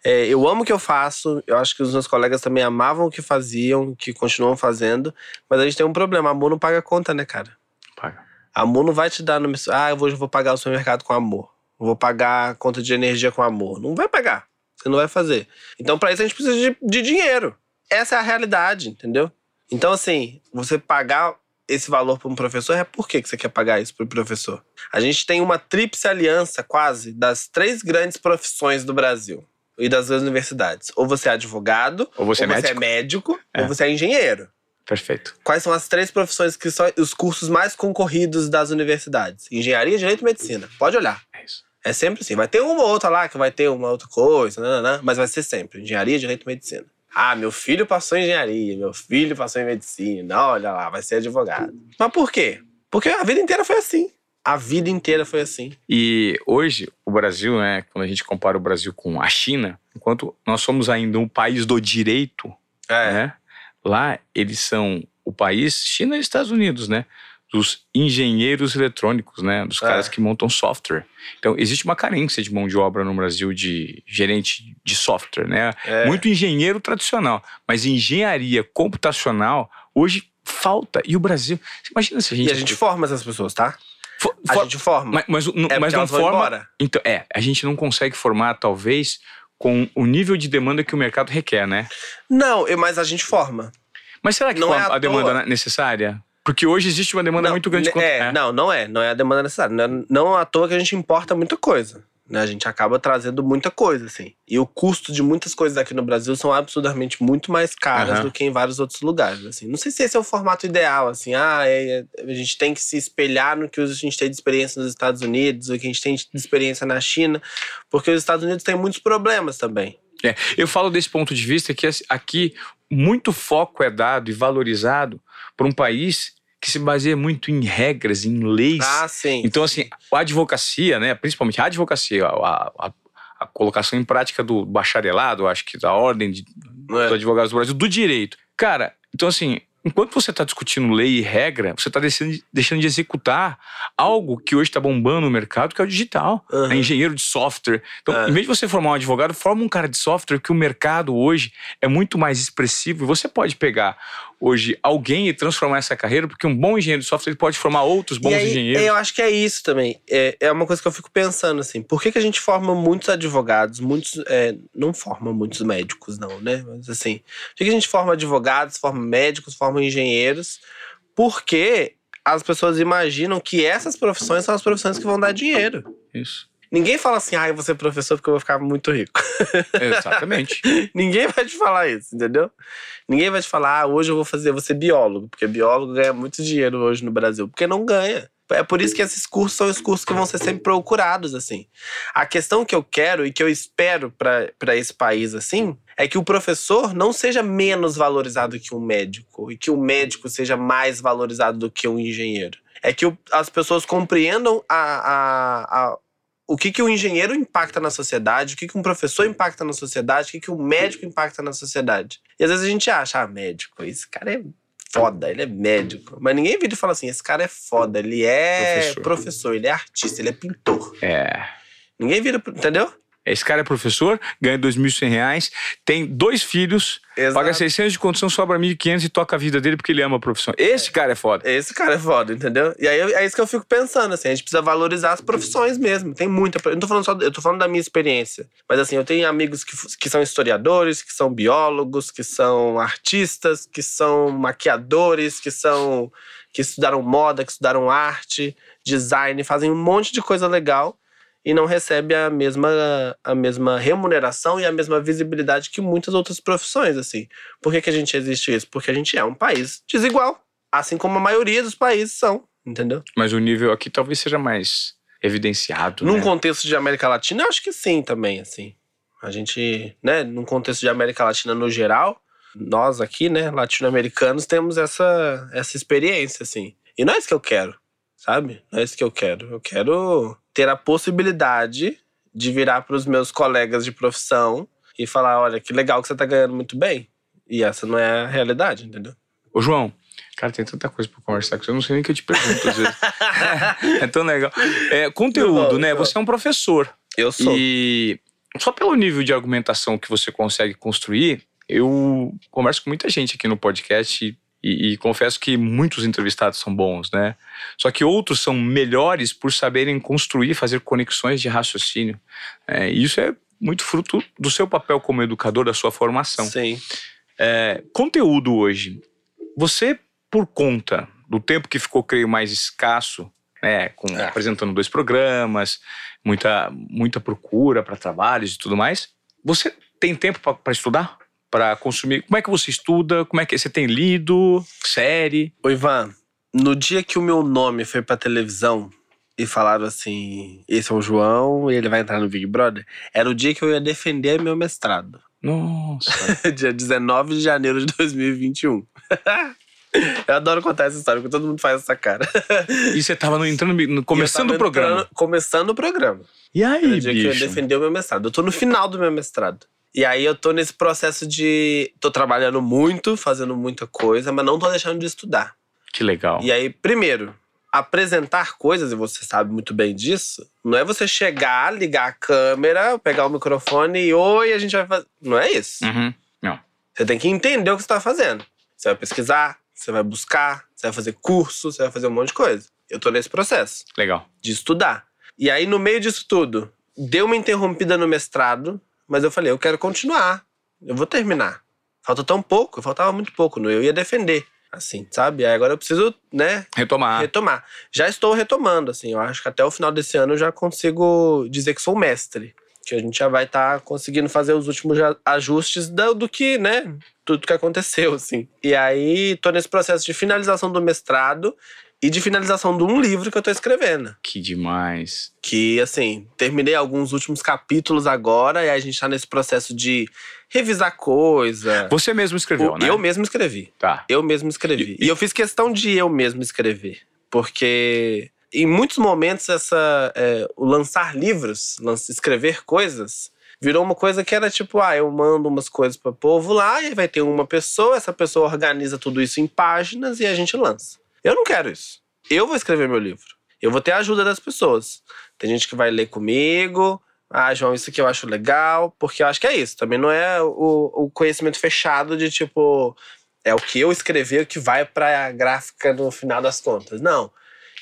É, eu amo o que eu faço. Eu acho que os meus colegas também amavam o que faziam, que continuam fazendo. Mas a gente tem um problema. Amor não paga conta, né, cara? Paga. Amor não vai te dar no. Ah, eu vou, pagar o supermercado com amor. Vou pagar a conta de energia com amor. Não vai pagar. Você não vai fazer. Então, pra isso, a gente precisa de, de dinheiro. Essa é a realidade, entendeu? Então, assim, você pagar esse valor para um professor, é por que você quer pagar isso pro professor? A gente tem uma tríplice aliança, quase, das três grandes profissões do Brasil e das duas universidades. Ou você é advogado, Ou você é ou você médico? é médico, É. ou você é engenheiro. Perfeito. Quais são as três profissões que são os cursos mais concorridos das universidades? Engenharia, Direito e Medicina. Pode olhar. É isso. É sempre assim. Vai ter uma ou outra lá que vai ter uma outra coisa, nananã, mas vai ser sempre Engenharia, Direito e Medicina. Ah, meu filho passou em engenharia, meu filho passou em medicina. Olha lá, vai ser advogado. Mas por quê? Porque a vida inteira foi assim. A vida inteira foi assim. E hoje, o Brasil, né, quando a gente compara o Brasil com a China, enquanto nós somos ainda um país do direito, É. né? Lá eles são o país, China e Estados Unidos, né? Dos engenheiros eletrônicos, né? Dos É. caras que montam software. Então, existe uma carência de mão de obra no Brasil de gerente de software, né? É. Muito engenheiro tradicional. Mas engenharia computacional, hoje falta. E o Brasil. Você imagina se a gente. E a gente forma essas pessoas, tá? For- A for- gente forma. mas, mas, não- é mas não forma. Então, é, a gente não consegue formar, talvez, com o nível de demanda que o mercado requer, né? Não, mas a gente forma. Mas será que Não é a, a demanda necessária? Porque hoje existe uma demanda Não, muito grande né, quanto é, Não, não é. Não é a demanda necessária. Não, é- não à toa que a gente importa muita coisa. Né? A gente acaba trazendo muita coisa, assim. E o custo de muitas coisas aqui no Brasil são absurdamente muito mais caras Aham. do que em vários outros lugares, assim. Não sei se esse é o formato ideal, assim. Ah, é- é- a gente tem que se espelhar no que a gente tem de experiência nos Estados Unidos, o que a gente tem de experiência na China, porque os Estados Unidos têm muitos problemas também. É, eu falo desse ponto de vista que assim, aqui muito foco é dado e valorizado por um país que se baseia muito em regras, em leis. Ah, sim. Então, assim, a advocacia, né, principalmente a advocacia, a, a- a colocação em prática do bacharelado, acho que da ordem de, é? dos advogados do Brasil, do direito. Cara, então assim, enquanto você está discutindo lei e regra, você está deixando, de- deixando de executar algo que hoje está bombando no mercado, que é o digital. Aham. É engenheiro de software. Então, É. em vez de você formar um advogado, forma um cara de software, que o mercado hoje é muito mais expressivo. E você pode pegar hoje alguém e transformar essa carreira, porque um bom engenheiro de software pode formar outros bons e aí, engenheiros. Eu acho que é isso também. É, é uma coisa que eu fico pensando, assim. Por que, que a gente forma muitos advogados, muitos. é, não forma muitos médicos, não, né? Mas assim. Por que, que a gente forma advogados, forma médicos, forma engenheiros? Porque as pessoas imaginam que essas profissões são as profissões que vão dar dinheiro. Isso. Ninguém fala assim, ah, eu vou ser professor porque eu vou ficar muito rico. Exatamente. Ninguém vai te falar isso, entendeu? Ninguém vai te falar, ah, hoje eu vou fazer, eu vou ser biólogo, porque biólogo ganha muito dinheiro hoje no Brasil, porque não ganha. É por isso que esses cursos são os cursos que vão ser sempre procurados, assim. A questão que eu quero e que eu espero para esse país, assim, é que o professor não seja menos valorizado que um médico e que o médico seja mais valorizado do que um engenheiro. É que o- as pessoas compreendam a, a, a, o que, que o engenheiro impacta na sociedade, o que, que um professor impacta na sociedade, o que, que o médico impacta na sociedade. E às vezes a gente acha, ah, médico, esse cara é foda, ele é médico. Mas ninguém vira e fala assim, esse cara é foda, ele é Professor. professor, ele é artista, ele é pintor. É. Ninguém vira, entendeu? Esse cara é professor, ganha 2.100 reais, tem dois filhos, paga 600 de condição, sobra 1.500 e toca a vida dele porque ele ama a profissão. Esse cara é foda. Esse cara é foda, entendeu? E aí é isso que eu fico pensando, assim, a gente precisa valorizar as profissões mesmo. Tem muita. Eu não tô falando só. Eu tô falando da minha experiência. Mas assim, eu tenho amigos que, que são historiadores, que são biólogos, que são artistas, que são maquiadores, que são que estudaram moda, que estudaram arte, design, fazem um monte de coisa legal e não recebe a mesma, a mesma remuneração e a mesma visibilidade que muitas outras profissões, assim. Por que, que a gente existe isso? Porque a gente é um país desigual, assim como a maioria dos países são, entendeu? Mas o nível aqui talvez seja mais evidenciado, Num né? contexto de América Latina, eu acho que sim também, assim. A gente, né, num contexto de América Latina no geral, nós aqui, né, latino-americanos, temos essa, essa experiência, assim. E não é isso que eu quero, sabe? Não é isso que eu quero. Eu quero ter a possibilidade de virar para os meus colegas de profissão e falar: olha, que legal que você tá ganhando muito bem. E essa não é a realidade, entendeu? Ô, João, cara, tem tanta coisa pra conversar com você, eu não sei nem o que eu te pergunto às vezes. é tão legal. É, conteúdo, Bom, né? bom. Você é um professor. Eu sou. E só pelo nível de argumentação que você consegue construir, eu converso com muita gente aqui no podcast e, e confesso que muitos entrevistados são bons, né? Só que outros são melhores por saberem construir, fazer conexões de raciocínio. É, e isso é muito fruto do seu papel como educador, da sua formação. Sim. É, conteúdo hoje. Você, por conta do tempo que ficou, creio, mais escasso, né, com, É. apresentando dois programas, muita, muita procura para trabalhos e tudo mais, você tem tempo para estudar? Para consumir? Como é que você estuda? Como é que você tem lido? Série? Ô, Ivan, no dia que o meu nome foi pra televisão e falaram assim: esse é o João e ele vai entrar no Big Brother, era o dia que eu ia defender meu mestrado. Nossa. dia 19 de janeiro de 2021. eu adoro contar essa história, porque todo mundo faz essa cara. e você tava no, entrando, no- começando o programa. entrando- começando o programa. E Era aí, o dia que eu ia bicho? defender o meu mestrado. Eu tô no final do meu mestrado. E aí eu tô nesse processo de. tô trabalhando muito, fazendo muita coisa, mas não tô deixando de estudar. Que legal. E aí, primeiro, apresentar coisas, e você sabe muito bem disso, não é você chegar, ligar a câmera, pegar o microfone e oi, a gente vai fazer. Não é isso. Uhum. Não. Você tem que entender o que você tá fazendo. Você vai pesquisar, você vai buscar, você vai fazer curso, você vai fazer um monte de coisa. Eu tô nesse processo Legal. de estudar. E aí, no meio disso tudo, deu uma interrompida no mestrado, mas eu falei, eu quero continuar. Eu vou terminar. Falta tão pouco, faltava muito pouco, eu ia defender, assim, sabe? Aí agora eu preciso, né, Retomar. retomar. Já estou retomando, assim, eu acho que até o final desse ano eu já consigo dizer que sou mestre. Que a gente já vai estar conseguindo fazer os últimos ajustes do, do que, né, tudo que aconteceu, assim. E aí, tô nesse processo de finalização do mestrado e de finalização de um livro que eu tô escrevendo. Que demais. Que, assim, terminei alguns últimos capítulos agora, e a gente tá nesse processo de revisar coisa. Você mesmo escreveu, O- né? Eu mesmo escrevi. Tá. Eu mesmo escrevi. E- E, eu fiz questão de eu mesmo escrever. Porque em muitos momentos essa, é, o lançar livros, lan- escrever coisas, virou uma coisa que era tipo, ah, eu mando umas coisas para povo lá, e vai ter uma pessoa, essa pessoa organiza tudo isso em páginas e a gente lança. Eu não quero isso. Eu vou escrever meu livro. Eu vou ter a ajuda das pessoas. Tem gente que vai ler comigo. Ah, João, isso aqui eu acho legal. Porque eu acho que é isso. Também não é o, o conhecimento fechado de tipo, é o que eu escrever que vai pra gráfica no final das contas. Não.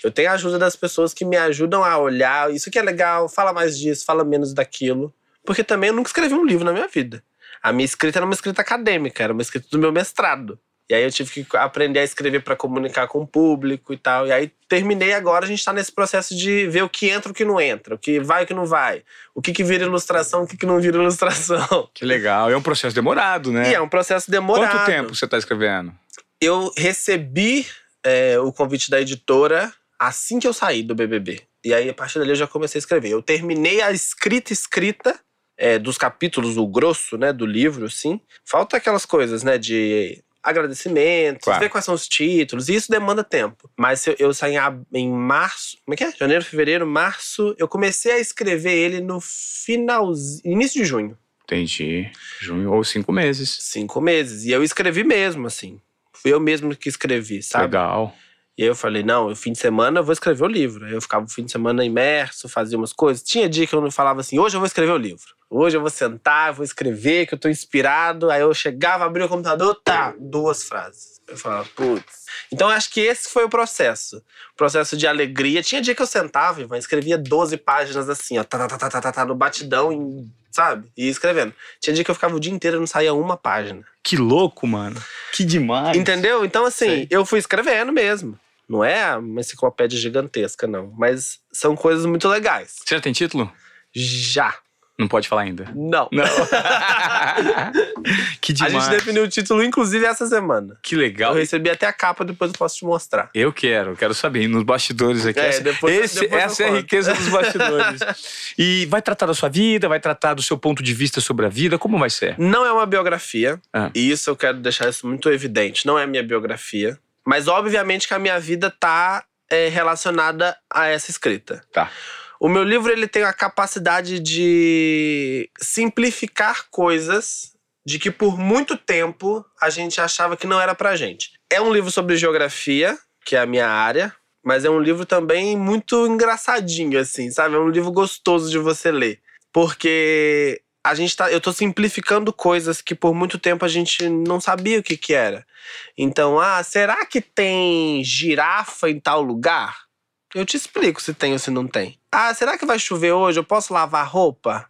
Eu tenho a ajuda das pessoas que me ajudam a olhar. Isso aqui é legal, fala mais disso, fala menos daquilo. Porque também eu nunca escrevi um livro na minha vida. A minha escrita era uma escrita acadêmica, era uma escrita do meu mestrado. E aí eu tive que aprender a escrever para comunicar com o público e tal. E aí terminei agora, a gente tá nesse processo de ver o que entra e o que não entra, o que vai e o que não vai. O que, que vira ilustração, o que, que não vira ilustração. Que legal. É um processo demorado, né? E é um processo demorado. Quanto tempo você tá escrevendo? Eu recebi é, o convite da editora assim que eu saí do BBB. E aí, a partir dali, eu já comecei a escrever. Eu terminei a escrita escrita é, dos capítulos, o grosso, né, do livro, assim. Falta aquelas coisas, né, de agradecimentos, Claro. ver quais são os títulos, e isso demanda tempo. Mas eu, eu saí em, março, como é que é? Janeiro, fevereiro, março. Eu comecei a escrever ele no finalzinho, início de junho. Entendi. Junho ou cinco meses. Cinco meses. E eu escrevi mesmo, assim. Fui eu mesmo que escrevi, sabe? Legal. E aí eu falei, não, fim de semana eu vou escrever o livro. Aí eu ficava o fim de semana imerso, fazia umas coisas. Tinha dia que eu não falava assim, hoje eu vou escrever o livro. Hoje eu vou sentar, vou escrever, que eu tô inspirado. Aí eu chegava, abria o computador, tá, duas frases. Eu falava, putz. Então eu acho que esse foi o processo. O processo de alegria. Tinha dia que eu sentava, Ivan, escrevia 12 páginas assim, ó, tá, tá, tá, tá, tá, tá, tá, no batidão, em- sabe? E ia escrevendo. Tinha dia que eu ficava o dia inteiro e não saía uma página. Que louco, mano. Que demais. Entendeu? Então, assim, Sei. eu fui escrevendo mesmo. Não é uma enciclopédia gigantesca, não. Mas são coisas muito legais. Você já tem título? Já. Não pode falar ainda. Não. Não. que A demais. gente definiu o título, inclusive, essa semana. Que legal. Eu recebi até a capa, depois eu posso te mostrar. Eu quero, quero saber. Nos bastidores aqui. É, essa depois- esse- depois essa é a riqueza dos bastidores. e vai tratar da sua vida, vai tratar do seu ponto de vista sobre a vida. Como vai ser? Não é uma biografia, Ah. e isso eu quero deixar isso muito evidente. Não é minha biografia. Mas, obviamente, que a minha vida tá é, relacionada a essa escrita. Tá. O meu livro ele tem a capacidade de simplificar coisas de que por muito tempo a gente achava que não era pra gente. É um livro sobre geografia, que é a minha área, mas é um livro também muito engraçadinho assim, sabe? É um livro gostoso de você ler, porque a gente tá, eu tô simplificando coisas que por muito tempo a gente não sabia o que que era. Então, ah, será que tem girafa em tal lugar? Eu te explico se tem ou se não tem. Ah, será que vai chover hoje? Eu posso lavar roupa?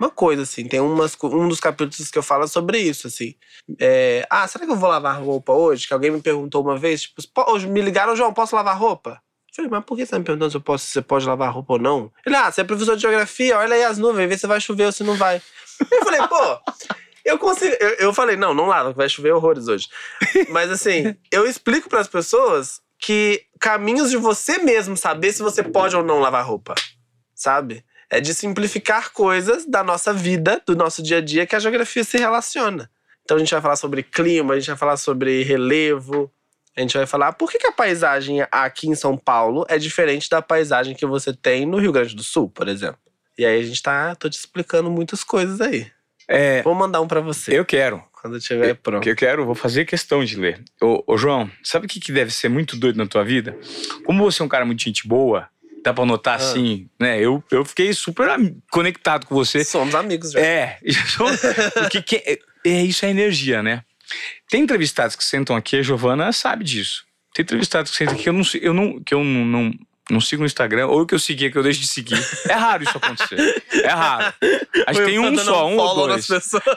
Uma coisa assim, tem umas, um dos capítulos que eu falo sobre isso, assim. É, ah, será que eu vou lavar roupa hoje? Que alguém me perguntou uma vez, tipo, "Po- hoje me ligaram, João, posso lavar roupa? Eu falei, mas por que você tá me perguntando se, eu posso, se você pode lavar roupa ou não? Ele, ah, você é professor de geografia, olha aí as nuvens, vê se vai chover ou se não vai. Eu falei, pô, eu consigo. Eu, eu falei, não, não lava, vai chover horrores hoje. Mas assim, eu explico pras pessoas que caminhos de você mesmo saber se você pode ou não lavar roupa, sabe? É de simplificar coisas da nossa vida, do nosso dia a dia, que a geografia se relaciona. Então a gente vai falar sobre clima, a gente vai falar sobre relevo, a gente vai falar por que, que a paisagem aqui em São Paulo é diferente da paisagem que você tem no Rio Grande do Sul, por exemplo. E aí a gente tá, tô te explicando muitas coisas aí. É, Vou mandar um pra você eu quero. Quando eu estiver pronto. Que eu quero, vou fazer questão de ler. Ô, ô, João, sabe o que, que deve ser muito doido na tua vida? Como você é um cara muito gente boa, dá pra notar assim, né? Eu, eu fiquei super conectado com você. Somos amigos já. É, isso- porque que- é, é, isso é energia, né? Tem entrevistados que sentam aqui, a Giovana sabe disso. Tem entrevistados que sentam aqui que eu não, eu não, que eu não, não, não sigo no Instagram, ou que eu seguia, que eu deixo de seguir. É raro isso acontecer. É raro. A gente tem um só, um ou dois.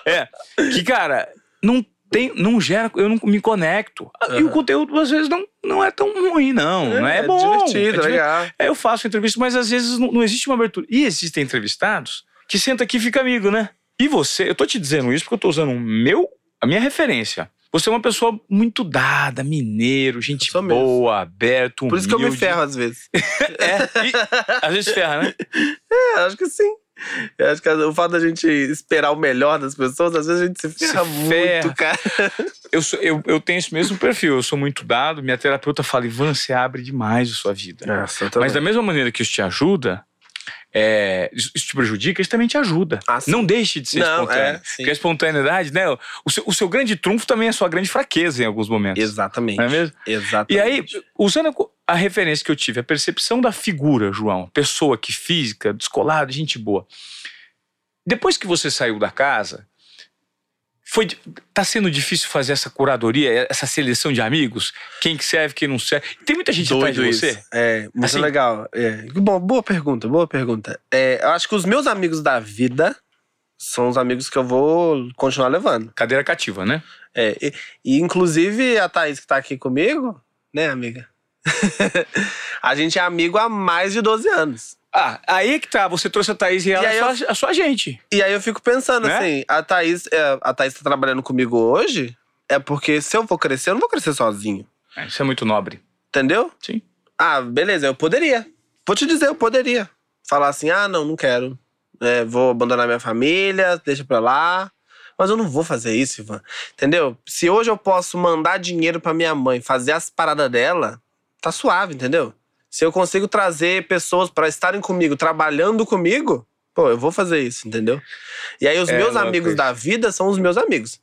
É, que, cara, não tem, não gera, eu não me conecto. E o conteúdo, às vezes, não, não é tão ruim, não. não é, bom. divertido, é diver- legal. é, eu faço entrevista, mas às vezes não, não existe uma abertura. E existem entrevistados que senta aqui e fica amigo, né? E você, eu tô te dizendo isso porque eu tô usando o meu, a minha referência. Você é uma pessoa muito dada, mineiro, gente sou mesmo. boa, aberto, humilde. Por isso que eu me ferro às vezes. É, e, às vezes ferra, né? É, acho que sim. Eu acho que o fato da gente esperar o melhor das pessoas, às vezes a gente se ferra muito, ferra. cara. Eu, sou- eu, eu tenho esse mesmo perfil, eu sou muito dado. Minha terapeuta fala, Ivan, você abre demais a sua vida. Nossa, Mas da mesma maneira que isso te ajuda, é, isso te prejudica, isso também te ajuda. Ah. Não deixe de ser Não, espontâneo. é. Porque a espontaneidade, né? O seu, o seu grande trunfo também é a sua grande fraqueza em alguns momentos. Exatamente. Não é mesmo? Exatamente. E aí, usando a referência que eu tive, a percepção da figura, João, pessoa que física, descolada, gente boa. Depois que você saiu da casa, foi tá sendo difícil fazer essa curadoria, essa seleção de amigos, quem que serve, quem não serve. Tem muita gente atrás de Doido você. isso. É, muito Assim- legal. É. Bom, boa pergunta, boa pergunta. É, eu acho que os meus amigos da vida são os amigos que eu vou continuar levando. Cadeira cativa, né? É, e, e, inclusive a Thaís que tá aqui comigo, né, amiga? a gente é amigo há mais de 12 anos. Ah, aí que tá, você trouxe a Thaís e ela E aí é eu- só, a sua gente. E aí eu fico pensando Né? assim, a Thaís, é, a Thaís tá trabalhando comigo hoje, é porque se eu vou crescer, eu não vou crescer sozinho. É, Isso é muito nobre. Entendeu? Sim. Ah, beleza, eu poderia. Vou te dizer, eu poderia. Falar assim, ah, não, não quero. É, vou abandonar minha família, deixa pra lá. Mas eu não vou fazer isso, Ivan. Entendeu? Se hoje eu posso mandar dinheiro pra minha mãe, fazer as paradas dela, tá suave, entendeu? Se eu consigo trazer pessoas pra estarem comigo, trabalhando comigo, pô, eu vou fazer isso, entendeu? E aí os É, meus louco amigos da vida são os meus amigos.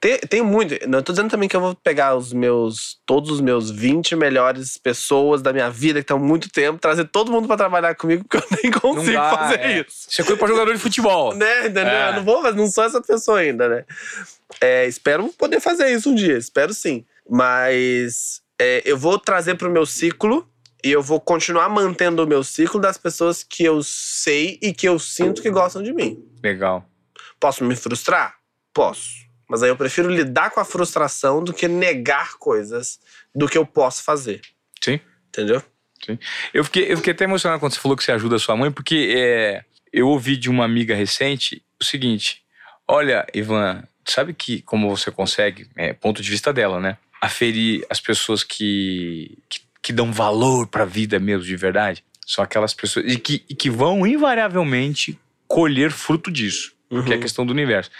Tem, tem muito. Não tô dizendo também que eu vou pegar os meus. Todos os meus 20 melhores pessoas da minha vida que estão há muito tempo, trazer todo mundo pra trabalhar comigo, porque eu nem consigo dá, fazer é. isso. É coisa pra jogador de futebol. Né? Entendeu? É. Eu não vou fazer, não sou essa pessoa ainda, né? É, espero poder fazer isso um dia, espero sim. Mas é, eu vou trazer pro meu ciclo e eu vou continuar mantendo o meu ciclo das pessoas que eu sei e que eu sinto que gostam de mim. Legal. Posso me frustrar? Posso. Mas aí eu prefiro lidar com a frustração do que negar coisas do que eu posso fazer. Sim. Entendeu? Eu fiquei, eu fiquei até emocionado quando você falou que você ajuda a sua mãe, porque é, eu ouvi de uma amiga recente o seguinte: olha, Ivan, sabe que como você consegue, é, ponto de vista dela, né? Aferir as pessoas que, que, que dão valor para a vida mesmo de verdade. São aquelas pessoas e que, e que vão invariavelmente colher fruto disso, que é a Uhum. questão do universo.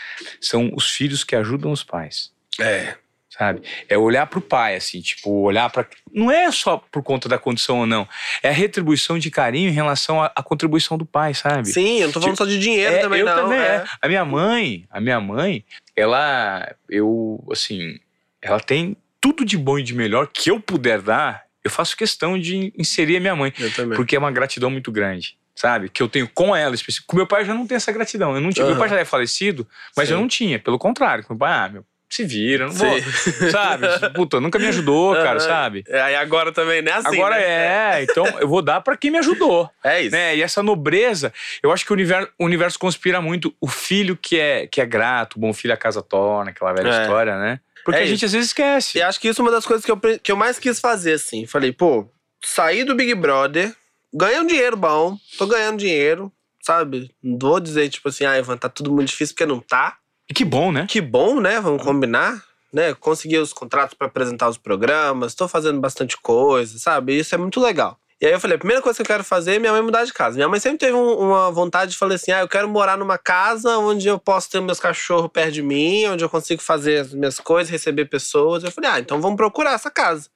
São os filhos que ajudam os pais É. sabe? É olhar pro pai, assim, tipo, olhar para Não é só por conta da condição ou não. É a retribuição de carinho em relação à, à contribuição do pai, sabe? Sim, eu não tô falando só de dinheiro É, também, eu não. também, é. é. A minha mãe, a minha mãe, ela, eu, assim, ela tem tudo de bom e de melhor que eu puder dar, eu faço questão de inserir a minha mãe, Eu também. porque é uma gratidão muito grande. Sabe? Que eu tenho com ela, específico. Com meu pai eu já não tenho essa gratidão. Eu não tinha. Meu Aham. pai já é falecido, mas eu Sim. não tinha. Pelo contrário, meu pai, ah, meu, se vira, eu não vou. Sim. Sabe? Puta, nunca me ajudou, cara, sabe? É, Aí agora também, né? Assim, Agora né? é, então eu vou dar pra quem me ajudou, É isso. né? E essa nobreza, eu acho que o universo, o universo conspira muito o filho que é, que é grato, o bom filho a casa torna, aquela velha É. história, né? Porque É a gente às vezes esquece. E acho que isso é uma das coisas que eu, que eu mais quis fazer, assim. Falei, pô, saí do Big Brother, ganhei um dinheiro bom, tô ganhando dinheiro, sabe? Não vou dizer, tipo assim, ah, Ivan, tá tudo muito difícil, porque não tá. E que bom, né? Que bom, né? Vamos combinar. Né? Consegui os contratos pra apresentar os programas, tô fazendo bastante coisa, sabe? Isso é muito legal. E aí eu falei, a primeira coisa que eu quero fazer é minha mãe mudar de casa. Minha mãe sempre teve um- uma vontade de falar assim: ah, eu quero morar numa casa onde eu posso ter meus cachorros perto de mim, onde eu consigo fazer as minhas coisas, receber pessoas. Eu falei, ah, então vamos procurar essa casa.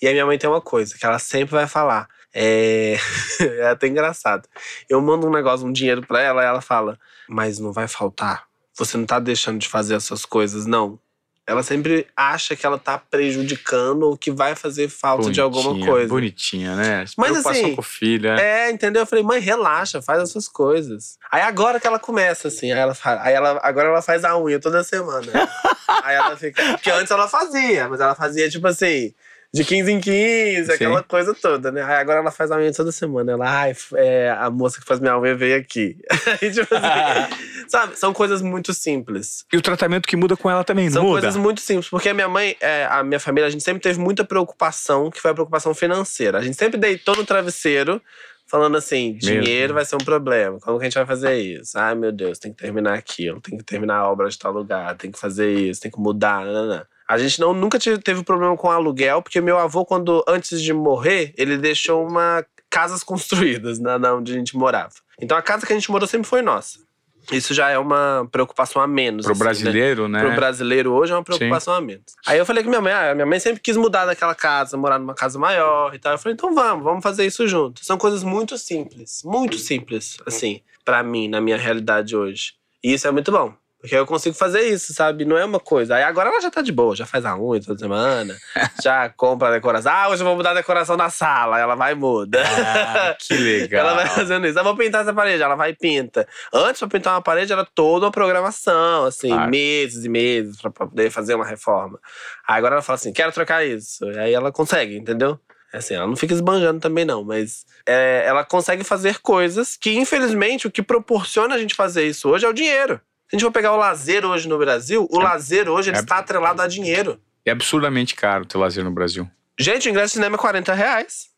E aí minha mãe tem uma coisa que ela sempre vai falar. É, é até engraçado. Eu mando um negócio, um dinheiro pra ela, e ela fala, mas não vai faltar. Você não tá deixando de fazer essas coisas, não. Ela sempre acha que ela tá prejudicando ou que vai fazer falta de alguma Bonitinha, coisa. Bonitinha, né? Mas, assim, com o filho, né? É, entendeu? Eu falei, mãe, relaxa, faz as suas coisas. Aí agora que ela começa, assim, aí ela fala, aí ela, agora ela faz a unha toda semana. aí ela fica. Porque antes ela fazia, mas ela fazia, tipo assim, de 15 em 15, aquela coisa toda, né? Aí agora ela faz a unha toda semana. Ela, ai, é, a moça que faz minha unha veio aqui. Aí, tipo assim, sabe? São coisas muito simples. E o tratamento que muda com ela também, não São muda? coisas muito simples, porque a minha mãe, é, a minha família, a gente sempre teve muita preocupação, que foi a preocupação financeira. A gente sempre deitou no travesseiro, falando assim: Mesmo. dinheiro vai ser um problema. Como que a gente vai fazer isso? Ai, meu Deus, tem que terminar aquilo, tem que terminar a obra de tal lugar, tem que fazer isso, tem que mudar. Nanana. A gente não, nunca tive, teve problema com aluguel, porque meu avô, quando antes de morrer, ele deixou uma casas construídas na, na onde a gente morava. Então a casa que a gente morou sempre foi nossa. Isso já é uma preocupação a menos. Pro assim, né? brasileiro, né? pro brasileiro hoje é uma preocupação a menos. Aí eu falei com minha mãe, ah, minha mãe sempre quis mudar daquela casa, morar numa casa maior e tal. Eu falei, então vamos, vamos fazer isso junto. São coisas muito simples, muito simples, assim, pra mim, na minha realidade hoje. E isso é muito bom. Porque eu consigo fazer isso, sabe? Não é uma coisa. Aí agora ela já tá de boa, já faz a unha toda semana, já compra a decoração. Ah, hoje eu vou mudar a decoração da sala. Ela vai e muda. Ah, que legal. Ela vai fazendo isso. Eu vou pintar essa parede, ela vai e pinta. Antes, pra pintar uma parede, era toda uma programação, assim, Claro. meses e meses pra, poder fazer uma reforma. Aí agora ela fala assim: quero trocar isso. Aí ela consegue, entendeu? É Assim, ela não fica esbanjando também, não, mas é, ela consegue fazer coisas que, infelizmente, o que proporciona a gente fazer isso hoje é o dinheiro. Se a gente for pegar o lazer hoje no Brasil, o É. lazer hoje ele É. está atrelado a dinheiro. É absurdamente caro ter lazer no Brasil. Gente, o ingresso de cinema é 40 reais.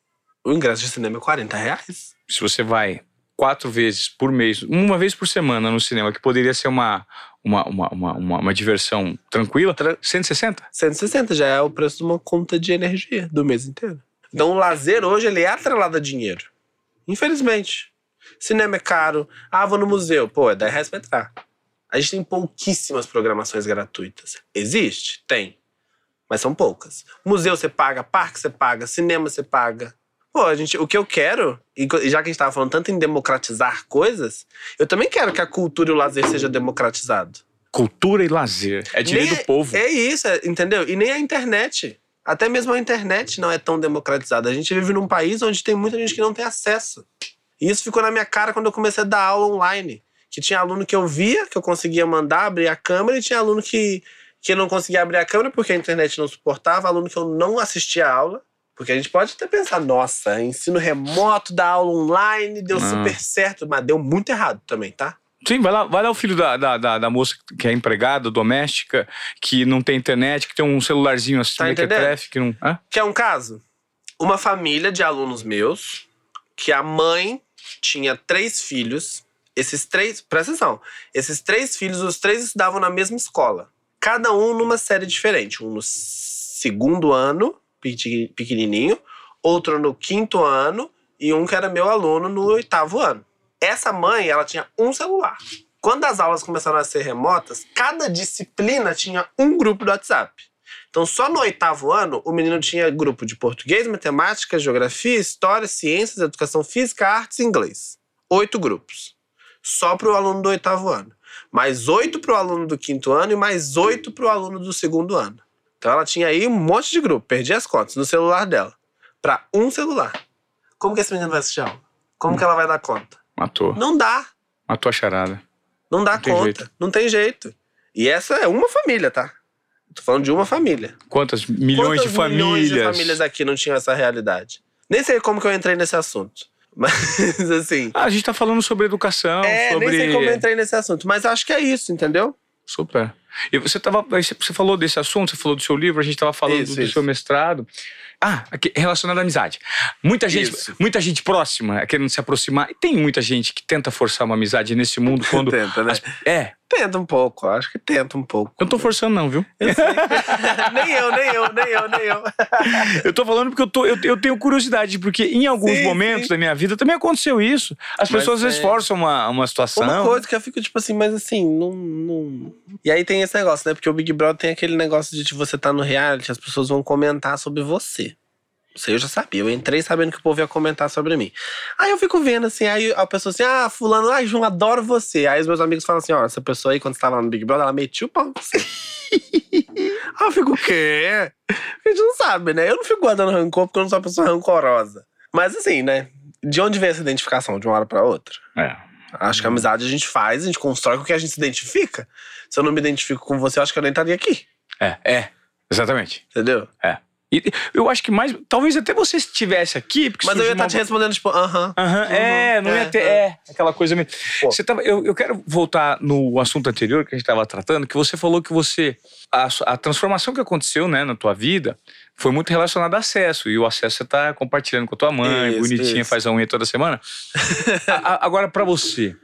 O ingresso de cinema é 40 reais. Se você vai quatro vezes por mês, uma vez por semana no cinema, que poderia ser uma, uma, uma, uma, uma, uma diversão tranquila, Tran- 160? 160 já é o preço de uma conta de energia do mês inteiro. Então o lazer hoje ele é atrelado a dinheiro. Infelizmente. Cinema é caro. Ah, vou no museu. Pô, é 10 reais pra entrar. A gente tem pouquíssimas programações gratuitas. Existe? Tem. Mas são poucas. Museu você paga, parque você paga, cinema você paga. Pô, a gente, o que eu quero, e já que a gente tava falando tanto em democratizar coisas, eu também quero que a cultura e o lazer seja democratizado. Cultura e lazer. É direito do povo. É isso, é- entendeu? E nem a internet. Até mesmo a internet não é tão democratizada. A gente vive num país onde tem muita gente que não tem acesso. E isso ficou na minha cara quando eu comecei a dar aula online. Que tinha aluno que eu via, que eu conseguia mandar, abrir a câmera, e tinha aluno que, que não conseguia abrir a câmera porque a internet não suportava, aluno que eu não assistia a aula. Porque a gente pode até pensar, nossa, ensino remoto, dar aula online, deu Não. super certo, mas deu muito errado também, tá? Sim, vai lá, vai lá o filho da, da, da, da moça que é empregada, doméstica, que não tem internet, que tem um celularzinho assim, Tá mequetrefe, entendendo? que não. Hã? Quer um caso? uma família de alunos meus, que a mãe tinha três filhos. Esses três, presta atenção, esses três filhos, os três estudavam na mesma escola. Cada um numa série diferente. Um no segundo ano, pequenininho, outro no quinto ano e um que era meu aluno no oitavo ano. Essa mãe, ela tinha um celular. Quando as aulas começaram a ser remotas, cada disciplina tinha um grupo do WhatsApp. Então, só no oitavo ano, o menino tinha grupo de português, matemática, geografia, história, ciências, educação física, artes e inglês. Oito grupos. Só para o aluno do oitavo ano. Mais oito para o aluno do quinto ano e mais oito para o aluno do segundo ano. Então, ela tinha aí um monte de grupo, perdi as contas, no celular dela. Para um celular. Como que esse menino vai assistir aula? Como que ela vai dar conta? Matou. Não dá. Matou a charada. Não dá Não conta. Não tem jeito. E essa é uma família, tá? Tô falando de uma família. Quantas milhões Quantas de famílias. milhões de famílias aqui não tinham essa realidade? Nem sei como que eu entrei nesse assunto. Mas, assim. Ah, a gente tá falando sobre educação, é, sobre. nem sei como eu entrei nesse assunto. Mas acho que é isso, entendeu? Super. E você tava. você falou desse assunto, você falou do seu livro, a gente tava falando Isso, do isso. seu mestrado. Ah, relacionado à amizade. Muita gente, Isso. muita gente próxima querendo se aproximar. E tem muita gente que tenta forçar uma amizade nesse mundo quando. Tenta, né? as- é, Tenta um pouco, acho que tenta um pouco. eu não tô forçando, não, viu? Eu nem eu, nem eu, nem eu, nem eu. Eu tô falando porque eu, tô, eu, eu tenho curiosidade, porque em alguns Sim, momentos sim. da minha vida também aconteceu isso. As Mas pessoas às vezes é- forçam uma, uma situação. Uma coisa que eu fico, tipo assim, mas assim, não, não. E aí tem esse negócio, né? Porque o Big Brother tem aquele negócio de tipo, você tá no reality, as pessoas vão comentar sobre você. Aí eu já sabia. Eu entrei sabendo que o povo ia comentar sobre mim. Aí eu fico vendo assim, aí a pessoa assim, ah, fulano, ah, João, adoro você. Aí os meus amigos falam assim, ó, essa pessoa aí, quando você tava lá no Big Brother, ela metia o pau você. aí eu fico, o quê? A gente não sabe, né? Eu não fico guardando rancor porque eu não sou uma pessoa rancorosa. Mas assim, né? De onde vem essa identificação de uma hora pra outra? É. Acho que a amizade a gente faz, a gente constrói com o que a gente se identifica. Se eu não me identifico com você, eu acho que eu nem estaria aqui. É, é. Exatamente. Entendeu? E eu acho que mais. Talvez até você estivesse aqui. Porque Mas eu ia estar uma- te respondendo, tipo, aham. Aham, é, não ia é, ter. é. É, aquela coisa mesmo. Pô. Você tava, eu, eu quero voltar no assunto anterior que a gente estava tratando, que você falou que você. A, a transformação que aconteceu né, na tua vida foi muito relacionada a acesso. E o acesso você tá compartilhando com a tua mãe, Isso, bonitinha, isso. faz a unha toda semana. A- a- agora, para você,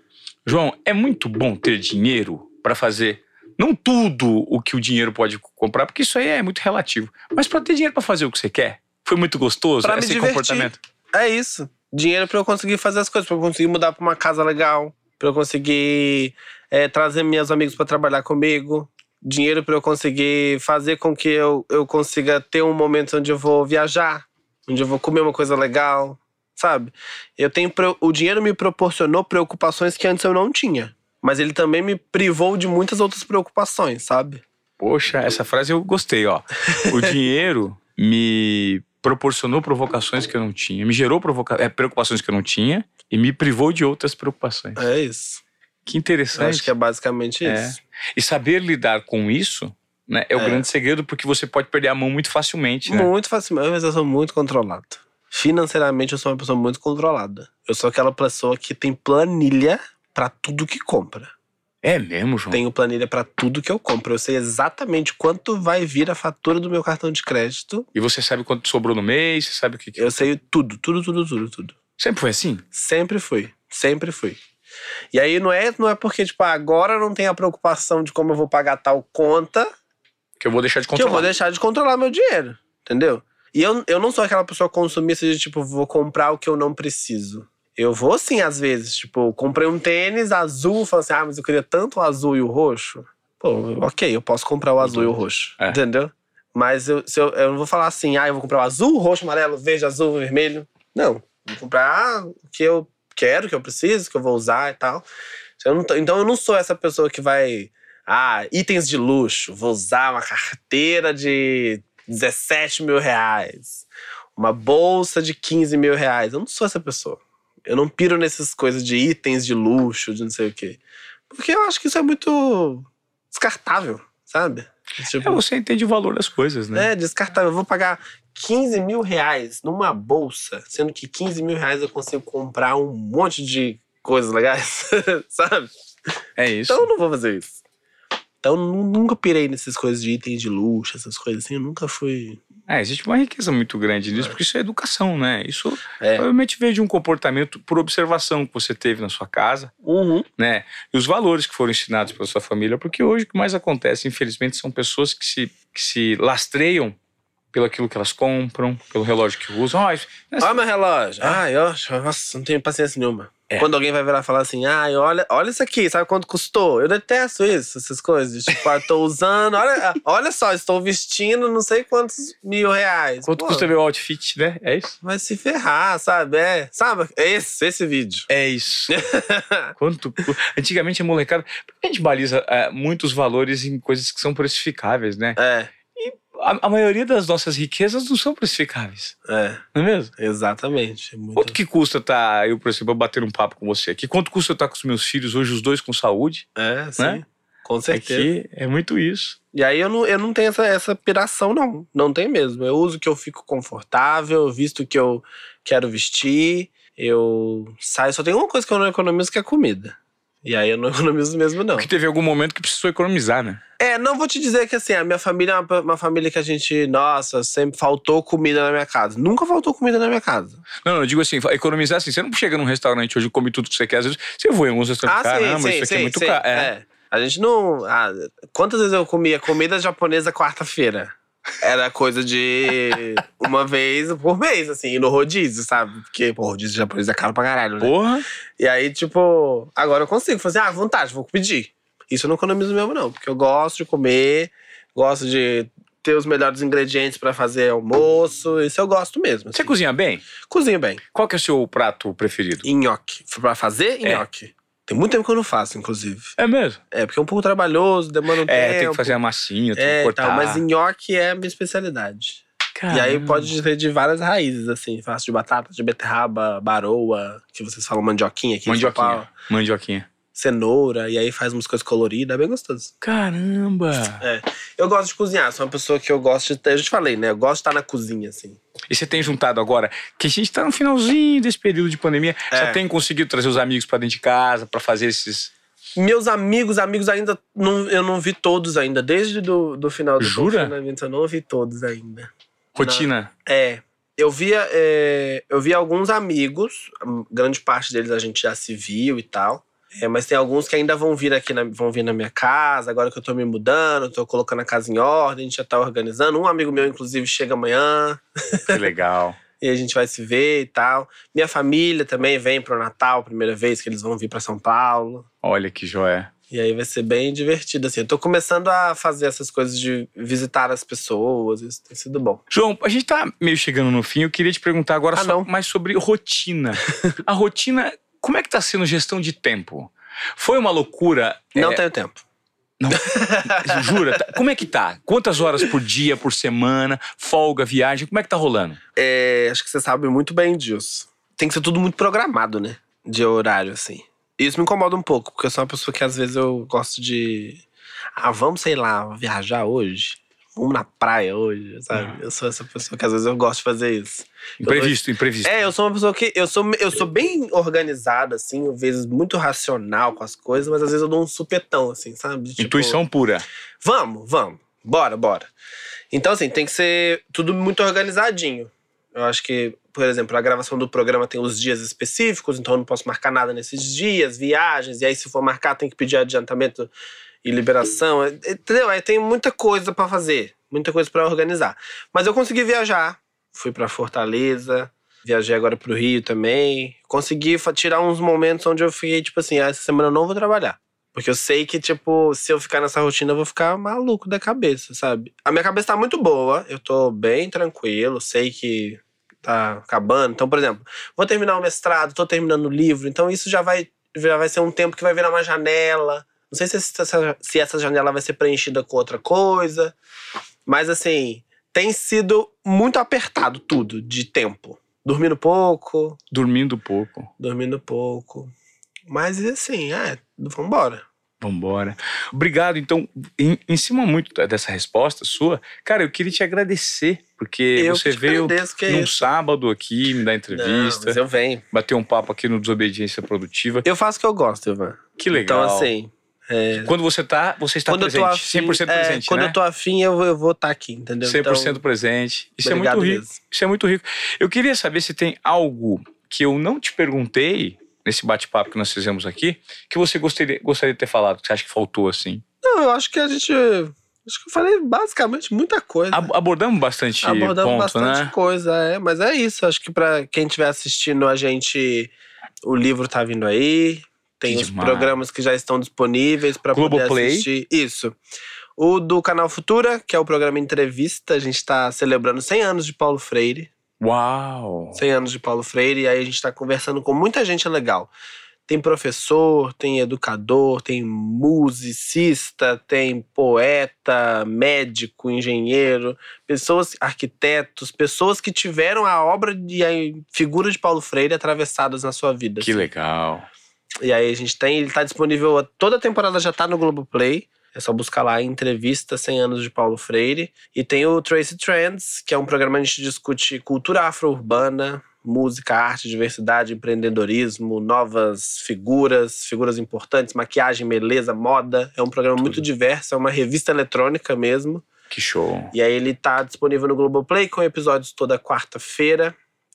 João, é muito bom ter dinheiro para fazer. Não tudo o que o dinheiro pode comprar, porque isso aí é muito relativo. Mas para ter dinheiro para fazer o que você quer, foi muito gostoso Pra esse comportamento. É isso. Dinheiro pra eu conseguir fazer as coisas, pra eu conseguir mudar pra uma casa legal, pra eu conseguir é, trazer meus amigos pra trabalhar comigo. Dinheiro pra eu conseguir fazer com que eu, eu consiga ter um momento onde eu vou viajar, onde eu vou comer uma coisa legal, sabe? Eu tenho o dinheiro me proporcionou preocupações que antes eu não tinha, mas ele também me privou de muitas outras preocupações, sabe? Poxa, essa frase eu gostei, ó. O dinheiro me proporcionou provocações que eu não tinha, me gerou provoca é, preocupações que eu não tinha e me privou de outras preocupações. É isso. Que Eu interessante. acho que é basicamente É. isso. E saber lidar com isso né, é o É. grande segredo, porque você pode perder a mão muito facilmente. Né? Muito facilmente, mas eu sou muito controlado. Financeiramente, eu sou uma pessoa muito controlada. Eu sou aquela pessoa que tem planilha pra tudo que compra. É mesmo, João? Tenho planilha pra tudo que eu compro. Eu sei exatamente quanto vai vir a fatura do meu cartão de crédito. E você sabe quanto sobrou no mês, você sabe o que. que- Eu sei tudo, tudo, tudo, tudo, tudo. Sempre foi assim? Sempre fui, sempre fui. E aí não é, não é porque, tipo, agora não tenho a preocupação de como eu vou pagar tal conta Que eu vou deixar de que eu controlar. vou deixar de controlar meu dinheiro, entendeu? E eu, eu não sou aquela pessoa consumista de tipo, vou comprar o que eu não preciso. Eu vou sim, às vezes. Tipo, comprei um tênis azul, falei assim, ah, mas eu queria tanto o azul e o roxo. Pô, ok, eu posso comprar o azul e o roxo, É. entendeu? Mas eu, eu, eu não vou falar assim, ah, eu vou comprar o azul, roxo, amarelo, verde, azul, vermelho. Não, vou comprar o que eu quero, que eu preciso, que eu vou usar e tal. Eu não então eu não sou essa pessoa que vai ah, itens de luxo. Vou usar uma carteira de 17 mil reais. Uma bolsa de 15 mil reais. Eu não sou essa pessoa. Eu não piro nessas coisas de itens de luxo, de não sei o quê. Porque eu acho que isso é muito descartável, sabe? Tipo, É, você entende o valor das coisas, né? é, descartável. Eu vou pagar 15 mil reais numa bolsa, sendo que 15 mil reais eu consigo comprar um monte de coisas legais, sabe? É, isso. Então eu não vou fazer isso. Então, nu- nunca pirei nessas coisas de itens de luxo, essas coisas assim. Eu nunca fui. É, existe uma riqueza muito grande nisso, porque isso é educação, né? Isso É. provavelmente veio de um comportamento por observação que você teve na sua casa, Uhum. né? E os valores que foram ensinados pela sua família, porque hoje o que mais acontece, infelizmente, são pessoas que se, que se lastreiam pelo aquilo que elas compram, pelo relógio que usam. Olha meu relógio. Ai, ó, nossa, não tenho paciência nenhuma. É. Quando alguém vai virar e falar assim, ai, olha, olha isso aqui, sabe quanto custou? Eu detesto isso, essas coisas. Tipo, ah, tô usando, olha, olha só, estou vestindo não sei quantos mil reais. Quanto Pô, custa meu outfit, né? É isso? Vai se ferrar, sabe? É, sabe? É esse, esse vídeo. É isso. Quanto. Antigamente a molecada. Por que a gente baliza é, muitos valores em coisas que são precificáveis, né? É, A, a maioria das nossas riquezas não são precificáveis, é, não é mesmo? exatamente. Muito... Quanto que custa tá, eu, por exemplo, bater um papo com você aqui? Quanto custa eu estar com os meus filhos hoje, os dois com saúde? É, sim. Né? Com certeza. Aqui é muito isso. E aí eu não, eu não tenho essa, essa piração, não. Não tem mesmo. Eu uso o que eu fico confortável, eu visto o que eu quero vestir, eu saio. Só tem uma coisa que eu não economizo, que é comida. E aí eu não economizo mesmo, não. Porque teve algum momento que precisou economizar, né? É, não vou te dizer que assim, a minha família é uma, uma família que a gente, nossa, sempre faltou comida na minha casa. Nunca faltou comida na minha casa. Não, não, eu digo assim, economizar assim. Você não chega num restaurante hoje e come tudo que você quer. Às vezes você voa em alguns restaurantes. Caramba, isso aqui é muito caro. É. é. A gente não. ah, quantas vezes eu comia comida japonesa quarta-feira? Era coisa de uma vez por mês, assim, no rodízio, sabe? Porque, pô, rodízio japonês é caro pra caralho, né? Porra. E aí, tipo, agora eu consigo fazer, ah, vontade, vou pedir. Isso eu não economizo mesmo, não, porque eu gosto de comer, gosto de ter os melhores ingredientes pra fazer almoço, isso eu gosto mesmo. Você assim. cozinha bem? cozinha bem. Qual que é o seu prato preferido? Nhoque. Pra fazer, É. Tem muito tempo que eu não faço, inclusive. É mesmo? É, porque é um pouco trabalhoso, demanda um É, tempo. tem que fazer a massinha, tem É, que cortar. tal, mas nhoque é a minha especialidade. E aí Caramba. pode ser de várias raízes, assim. Faço de batata, de beterraba, baroa, que vocês falam mandioquinha aqui em São Paulo. Mandioquinha. Cenoura, e aí faz umas coisas coloridas, é bem gostoso. Caramba! É. Eu gosto de cozinhar, sou uma pessoa que eu gosto de. Eu já te falei, né? Eu gosto de estar na cozinha, assim. E você tem juntado agora, que a gente tá no finalzinho desse período de pandemia, É. você tem conseguido trazer os amigos pra dentro de casa pra fazer esses. Meus amigos, amigos ainda. Não, eu não vi todos ainda. Desde do, do final do Jura? confinamento, eu não vi todos ainda. Rotina. É. Eu via, é, eu vi alguns amigos, hum, grande parte deles a gente já se viu e tal. É, mas tem alguns que ainda vão vir aqui, na, vão vir na minha casa, agora que eu tô me mudando, tô colocando a casa em ordem, a gente já tá organizando. Um amigo meu, inclusive, chega amanhã Que legal. e a gente vai se ver e tal. Minha família também vem pro Natal, primeira vez que eles vão vir pra São Paulo. Olha que joia. E aí vai ser bem divertido, assim. Eu tô começando a fazer essas coisas de visitar as pessoas, isso tem sido bom. João, a gente tá meio chegando no fim. Eu queria te perguntar agora Ah, só não. mais sobre rotina. a rotina, como é que tá sendo gestão de tempo? Foi uma loucura? Não É, tenho tempo. Jura? Tá- Como é que tá? Quantas horas por dia, por semana? Folga, viagem? Como é que tá rolando? É, acho que você sabe muito bem disso. Tem que ser tudo muito programado, né? De horário, assim. Isso me incomoda um pouco, porque eu sou uma pessoa que às vezes eu gosto de. Ah, vamos, sei lá, viajar hoje. Vamos na praia hoje, sabe? Eu sou essa pessoa que às vezes eu gosto de fazer isso. Imprevisto, imprevisto. É, eu sou uma pessoa que. Eu sou, eu sou bem organizada, assim, às vezes muito racional com as coisas, mas às vezes eu dou um supetão, assim, sabe? Tipo, Intuição pura. Vamos, vamos. Bora, bora. Então, assim, tem que ser tudo muito organizadinho. Eu acho que, por exemplo, a gravação do programa tem os dias específicos, então eu não posso marcar nada nesses dias, viagens, e aí se for marcar tem que pedir adiantamento e liberação, é- entendeu? Aí tem muita coisa pra fazer, muita coisa pra organizar. Mas eu consegui viajar, fui pra Fortaleza, viajei agora pro Rio também, consegui tirar uns momentos onde eu fiquei tipo assim, ah, essa semana eu não vou trabalhar. Porque eu sei que, tipo, se eu ficar nessa rotina, eu vou ficar maluco da cabeça, sabe? A minha cabeça tá muito boa, eu tô bem tranquilo, sei que tá acabando. Então, por exemplo, vou terminar o mestrado, tô terminando o livro, então isso já vai, já vai ser um tempo que vai virar uma janela. Não sei se essa, se essa janela vai ser preenchida com outra coisa, mas assim, tem sido muito apertado tudo de tempo. Dormindo pouco, Dormindo pouco. dormindo pouco. Mas assim, é, vambora. Vambora. Obrigado. Então, em, em cima muito dessa resposta sua, cara, eu queria te agradecer, porque Eu você veio agradeço, é num sábado aqui me dar Não, entrevista, mas eu venho. bater um papo aqui no Desobediência Produtiva. Eu faço o que eu gosto, Ivan. Que legal. Então, assim, É, Quando você tá, você está quando presente. afim, 100% é, presente, Quando né? eu tô afim, eu, vou- eu vou estar aqui, entendeu? 100% Então, presente. Isso é muito rico. mesmo. Isso é muito rico. Eu queria saber se tem algo que eu não te perguntei nesse bate-papo que nós fizemos aqui, que você gostaria, gostaria de ter falado, que você acha que faltou, assim. Não, eu acho que a gente. Acho que eu falei basicamente muita coisa. Ab- abordamos bastante Abordamos ponto, bastante né? coisa, é. Mas é isso. Acho que pra quem estiver assistindo a gente, o livro tá vindo aí. Tem os programas que já estão disponíveis para poder Globoplay. assistir. Isso. O do canal Futura, que é o programa Entrevista, a gente está celebrando 100 anos de Paulo Freire. Uau! 100 anos de Paulo Freire, e aí a gente está conversando com muita gente legal. Tem professor, tem educador, tem musicista, tem poeta, médico, engenheiro, pessoas, arquitetos, pessoas que tiveram a obra e a figura de Paulo Freire atravessadas na sua vida. Que assim. legal. E aí a gente tem, ele tá disponível, toda a temporada já tá no Globoplay. É só buscar lá entrevista 100 anos de Paulo Freire. E tem o Tracy Trends, que é um programa que a gente discute cultura afro-urbana, música, arte, diversidade, empreendedorismo, novas figuras, figuras importantes, maquiagem, beleza, moda. É um programa muito diverso, é uma revista eletrônica mesmo. Que show. E aí ele tá disponível no Globoplay com episódios toda quarta-feira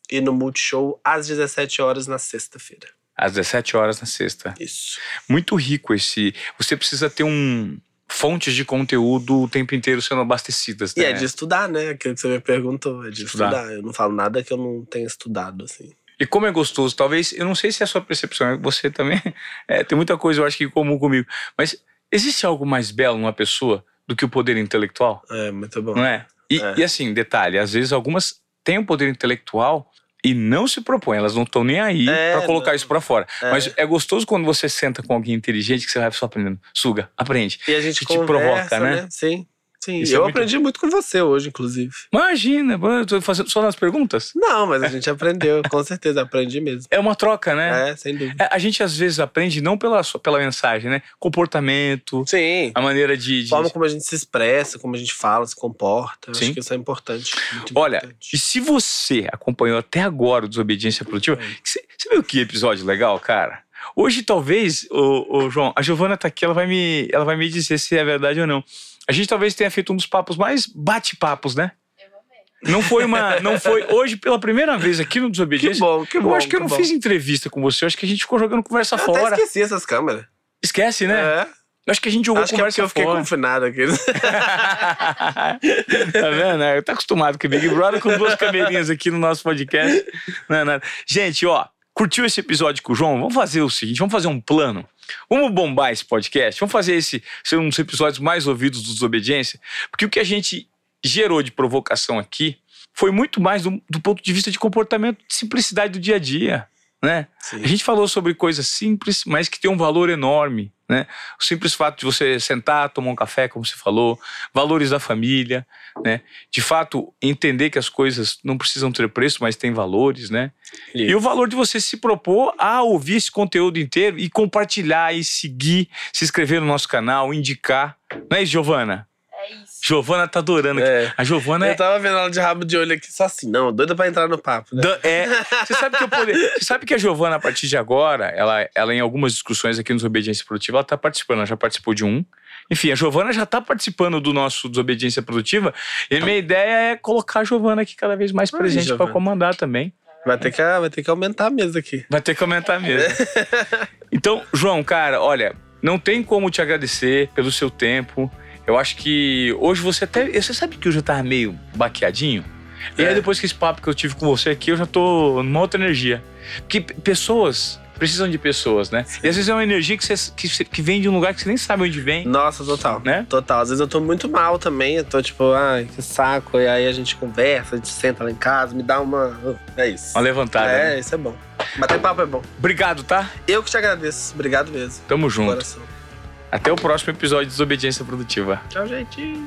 e no Multishow às 17 horas na sexta-feira. Às 17 horas na sexta. Isso. Muito rico esse. Você precisa ter um. Fontes de conteúdo o tempo inteiro sendo abastecidas, E né? é de estudar, né? Aquilo que você me perguntou, é de Estudar. estudar. Eu não falo nada que eu não tenha estudado, assim. E como é gostoso, talvez, eu não sei se é a sua percepção, você também é, tem muita coisa, eu acho que em comum comigo, mas existe algo mais belo numa pessoa do que o poder intelectual, É, muito bom. não é? E, É. e assim, detalhe, às vezes algumas têm o poder intelectual e não se propõem, elas não estão nem aí É, pra colocar não. isso pra fora. É. Mas é gostoso quando você senta com alguém inteligente que você vai só aprendendo. Suga, aprende. E a gente que te conversa, provoca, né? né? Sim, sim. Isso é eu muito- aprendi muito com você hoje, inclusive. Imagina, eu tô fazendo só nas perguntas. Não, mas a gente aprendeu, com certeza, aprendi mesmo. É uma troca, né? É, sem dúvida. É, A gente às vezes aprende não pela, pela mensagem, né? Comportamento, Sim. a maneira de. A de- forma como a gente se expressa, como a gente fala, se comporta. Eu Sim. Acho que isso é importante. muito Olha, importante. e se você acompanhou até agora o Desobediência Produtiva, você, você viu que episódio legal, cara? Hoje, talvez, o, João, a Giovana tá aqui, ela vai, me, ela vai me dizer se é verdade ou não. A gente talvez tenha feito um dos papos mais bate-papos, né? Não foi uma. Não foi. Hoje, pela primeira vez aqui no Que Desobediência. bom, que bom. eu acho que eu não bom. fiz entrevista com você, eu acho que a gente ficou jogando conversa Eu fora. até esqueci essas câmeras. Esquece, né? É. Eu acho que a gente jogou Acho que é conversa porque eu fiquei confinado aqui. tá vendo? né? Tá acostumado com o Big Brother com duas camerinhas aqui no nosso podcast. Não é nada. Gente, ó, curtiu esse episódio com o João? Vamos fazer o seguinte: vamos fazer um plano. Vamos bombar esse podcast? Vamos fazer esse ser um dos episódios mais ouvidos do Desobediência? Porque o que a gente gerou de provocação aqui foi muito mais do, do ponto de vista de comportamento, de simplicidade do dia a dia. Né? Sim. A gente falou sobre coisas simples, mas que tem um valor enorme, né? O simples fato de você sentar, tomar um café, como você falou, valores da família, né? De fato, entender que as coisas não precisam ter preço, mas têm valores, né? E o valor de você se propor a ouvir esse conteúdo inteiro e compartilhar e seguir, se inscrever no nosso canal, indicar. Não é isso, Giovana? Giovana tá adorando aqui. É. A Giovana é Eu tava vendo ela de rabo de olho aqui, só assim, não, doida pra entrar no papo. Né? Da- é, você sabe que eu poder, você sabe que a Giovana a partir de agora, ela, ela em algumas discussões aqui no Desobediência Produtiva, ela tá participando, ela já participou de um. Enfim, a Giovana já tá participando do nosso Desobediência Produtiva, e minha ideia é colocar a Giovana aqui cada vez mais Ai, presente para comandar também. Vai, ter que, vai ter que aumentar a mesa aqui. Vai ter que aumentar mesmo. Então, João, cara, olha, não tem como te agradecer pelo seu tempo. Eu acho que hoje você até. Você sabe que eu já tava meio baqueadinho? E aí, É. depois que esse papo que eu tive com você aqui, eu já tô numa outra energia. Porque pessoas precisam de pessoas, né? E às vezes é uma energia que, você, que, que vem de um lugar que você nem sabe onde vem, Nossa, total. né? Total. Às vezes eu tô muito mal também. Eu tô tipo, ai, que saco. E aí a gente conversa, a gente senta lá em casa, me dá uma. É isso. Uma levantada. é, né? isso é bom. Bater papo é bom. Obrigado, tá? Eu que te agradeço. Obrigado mesmo. Tamo junto. Coração. Até o próximo episódio de Desobediência Produtiva. Tchau, gente.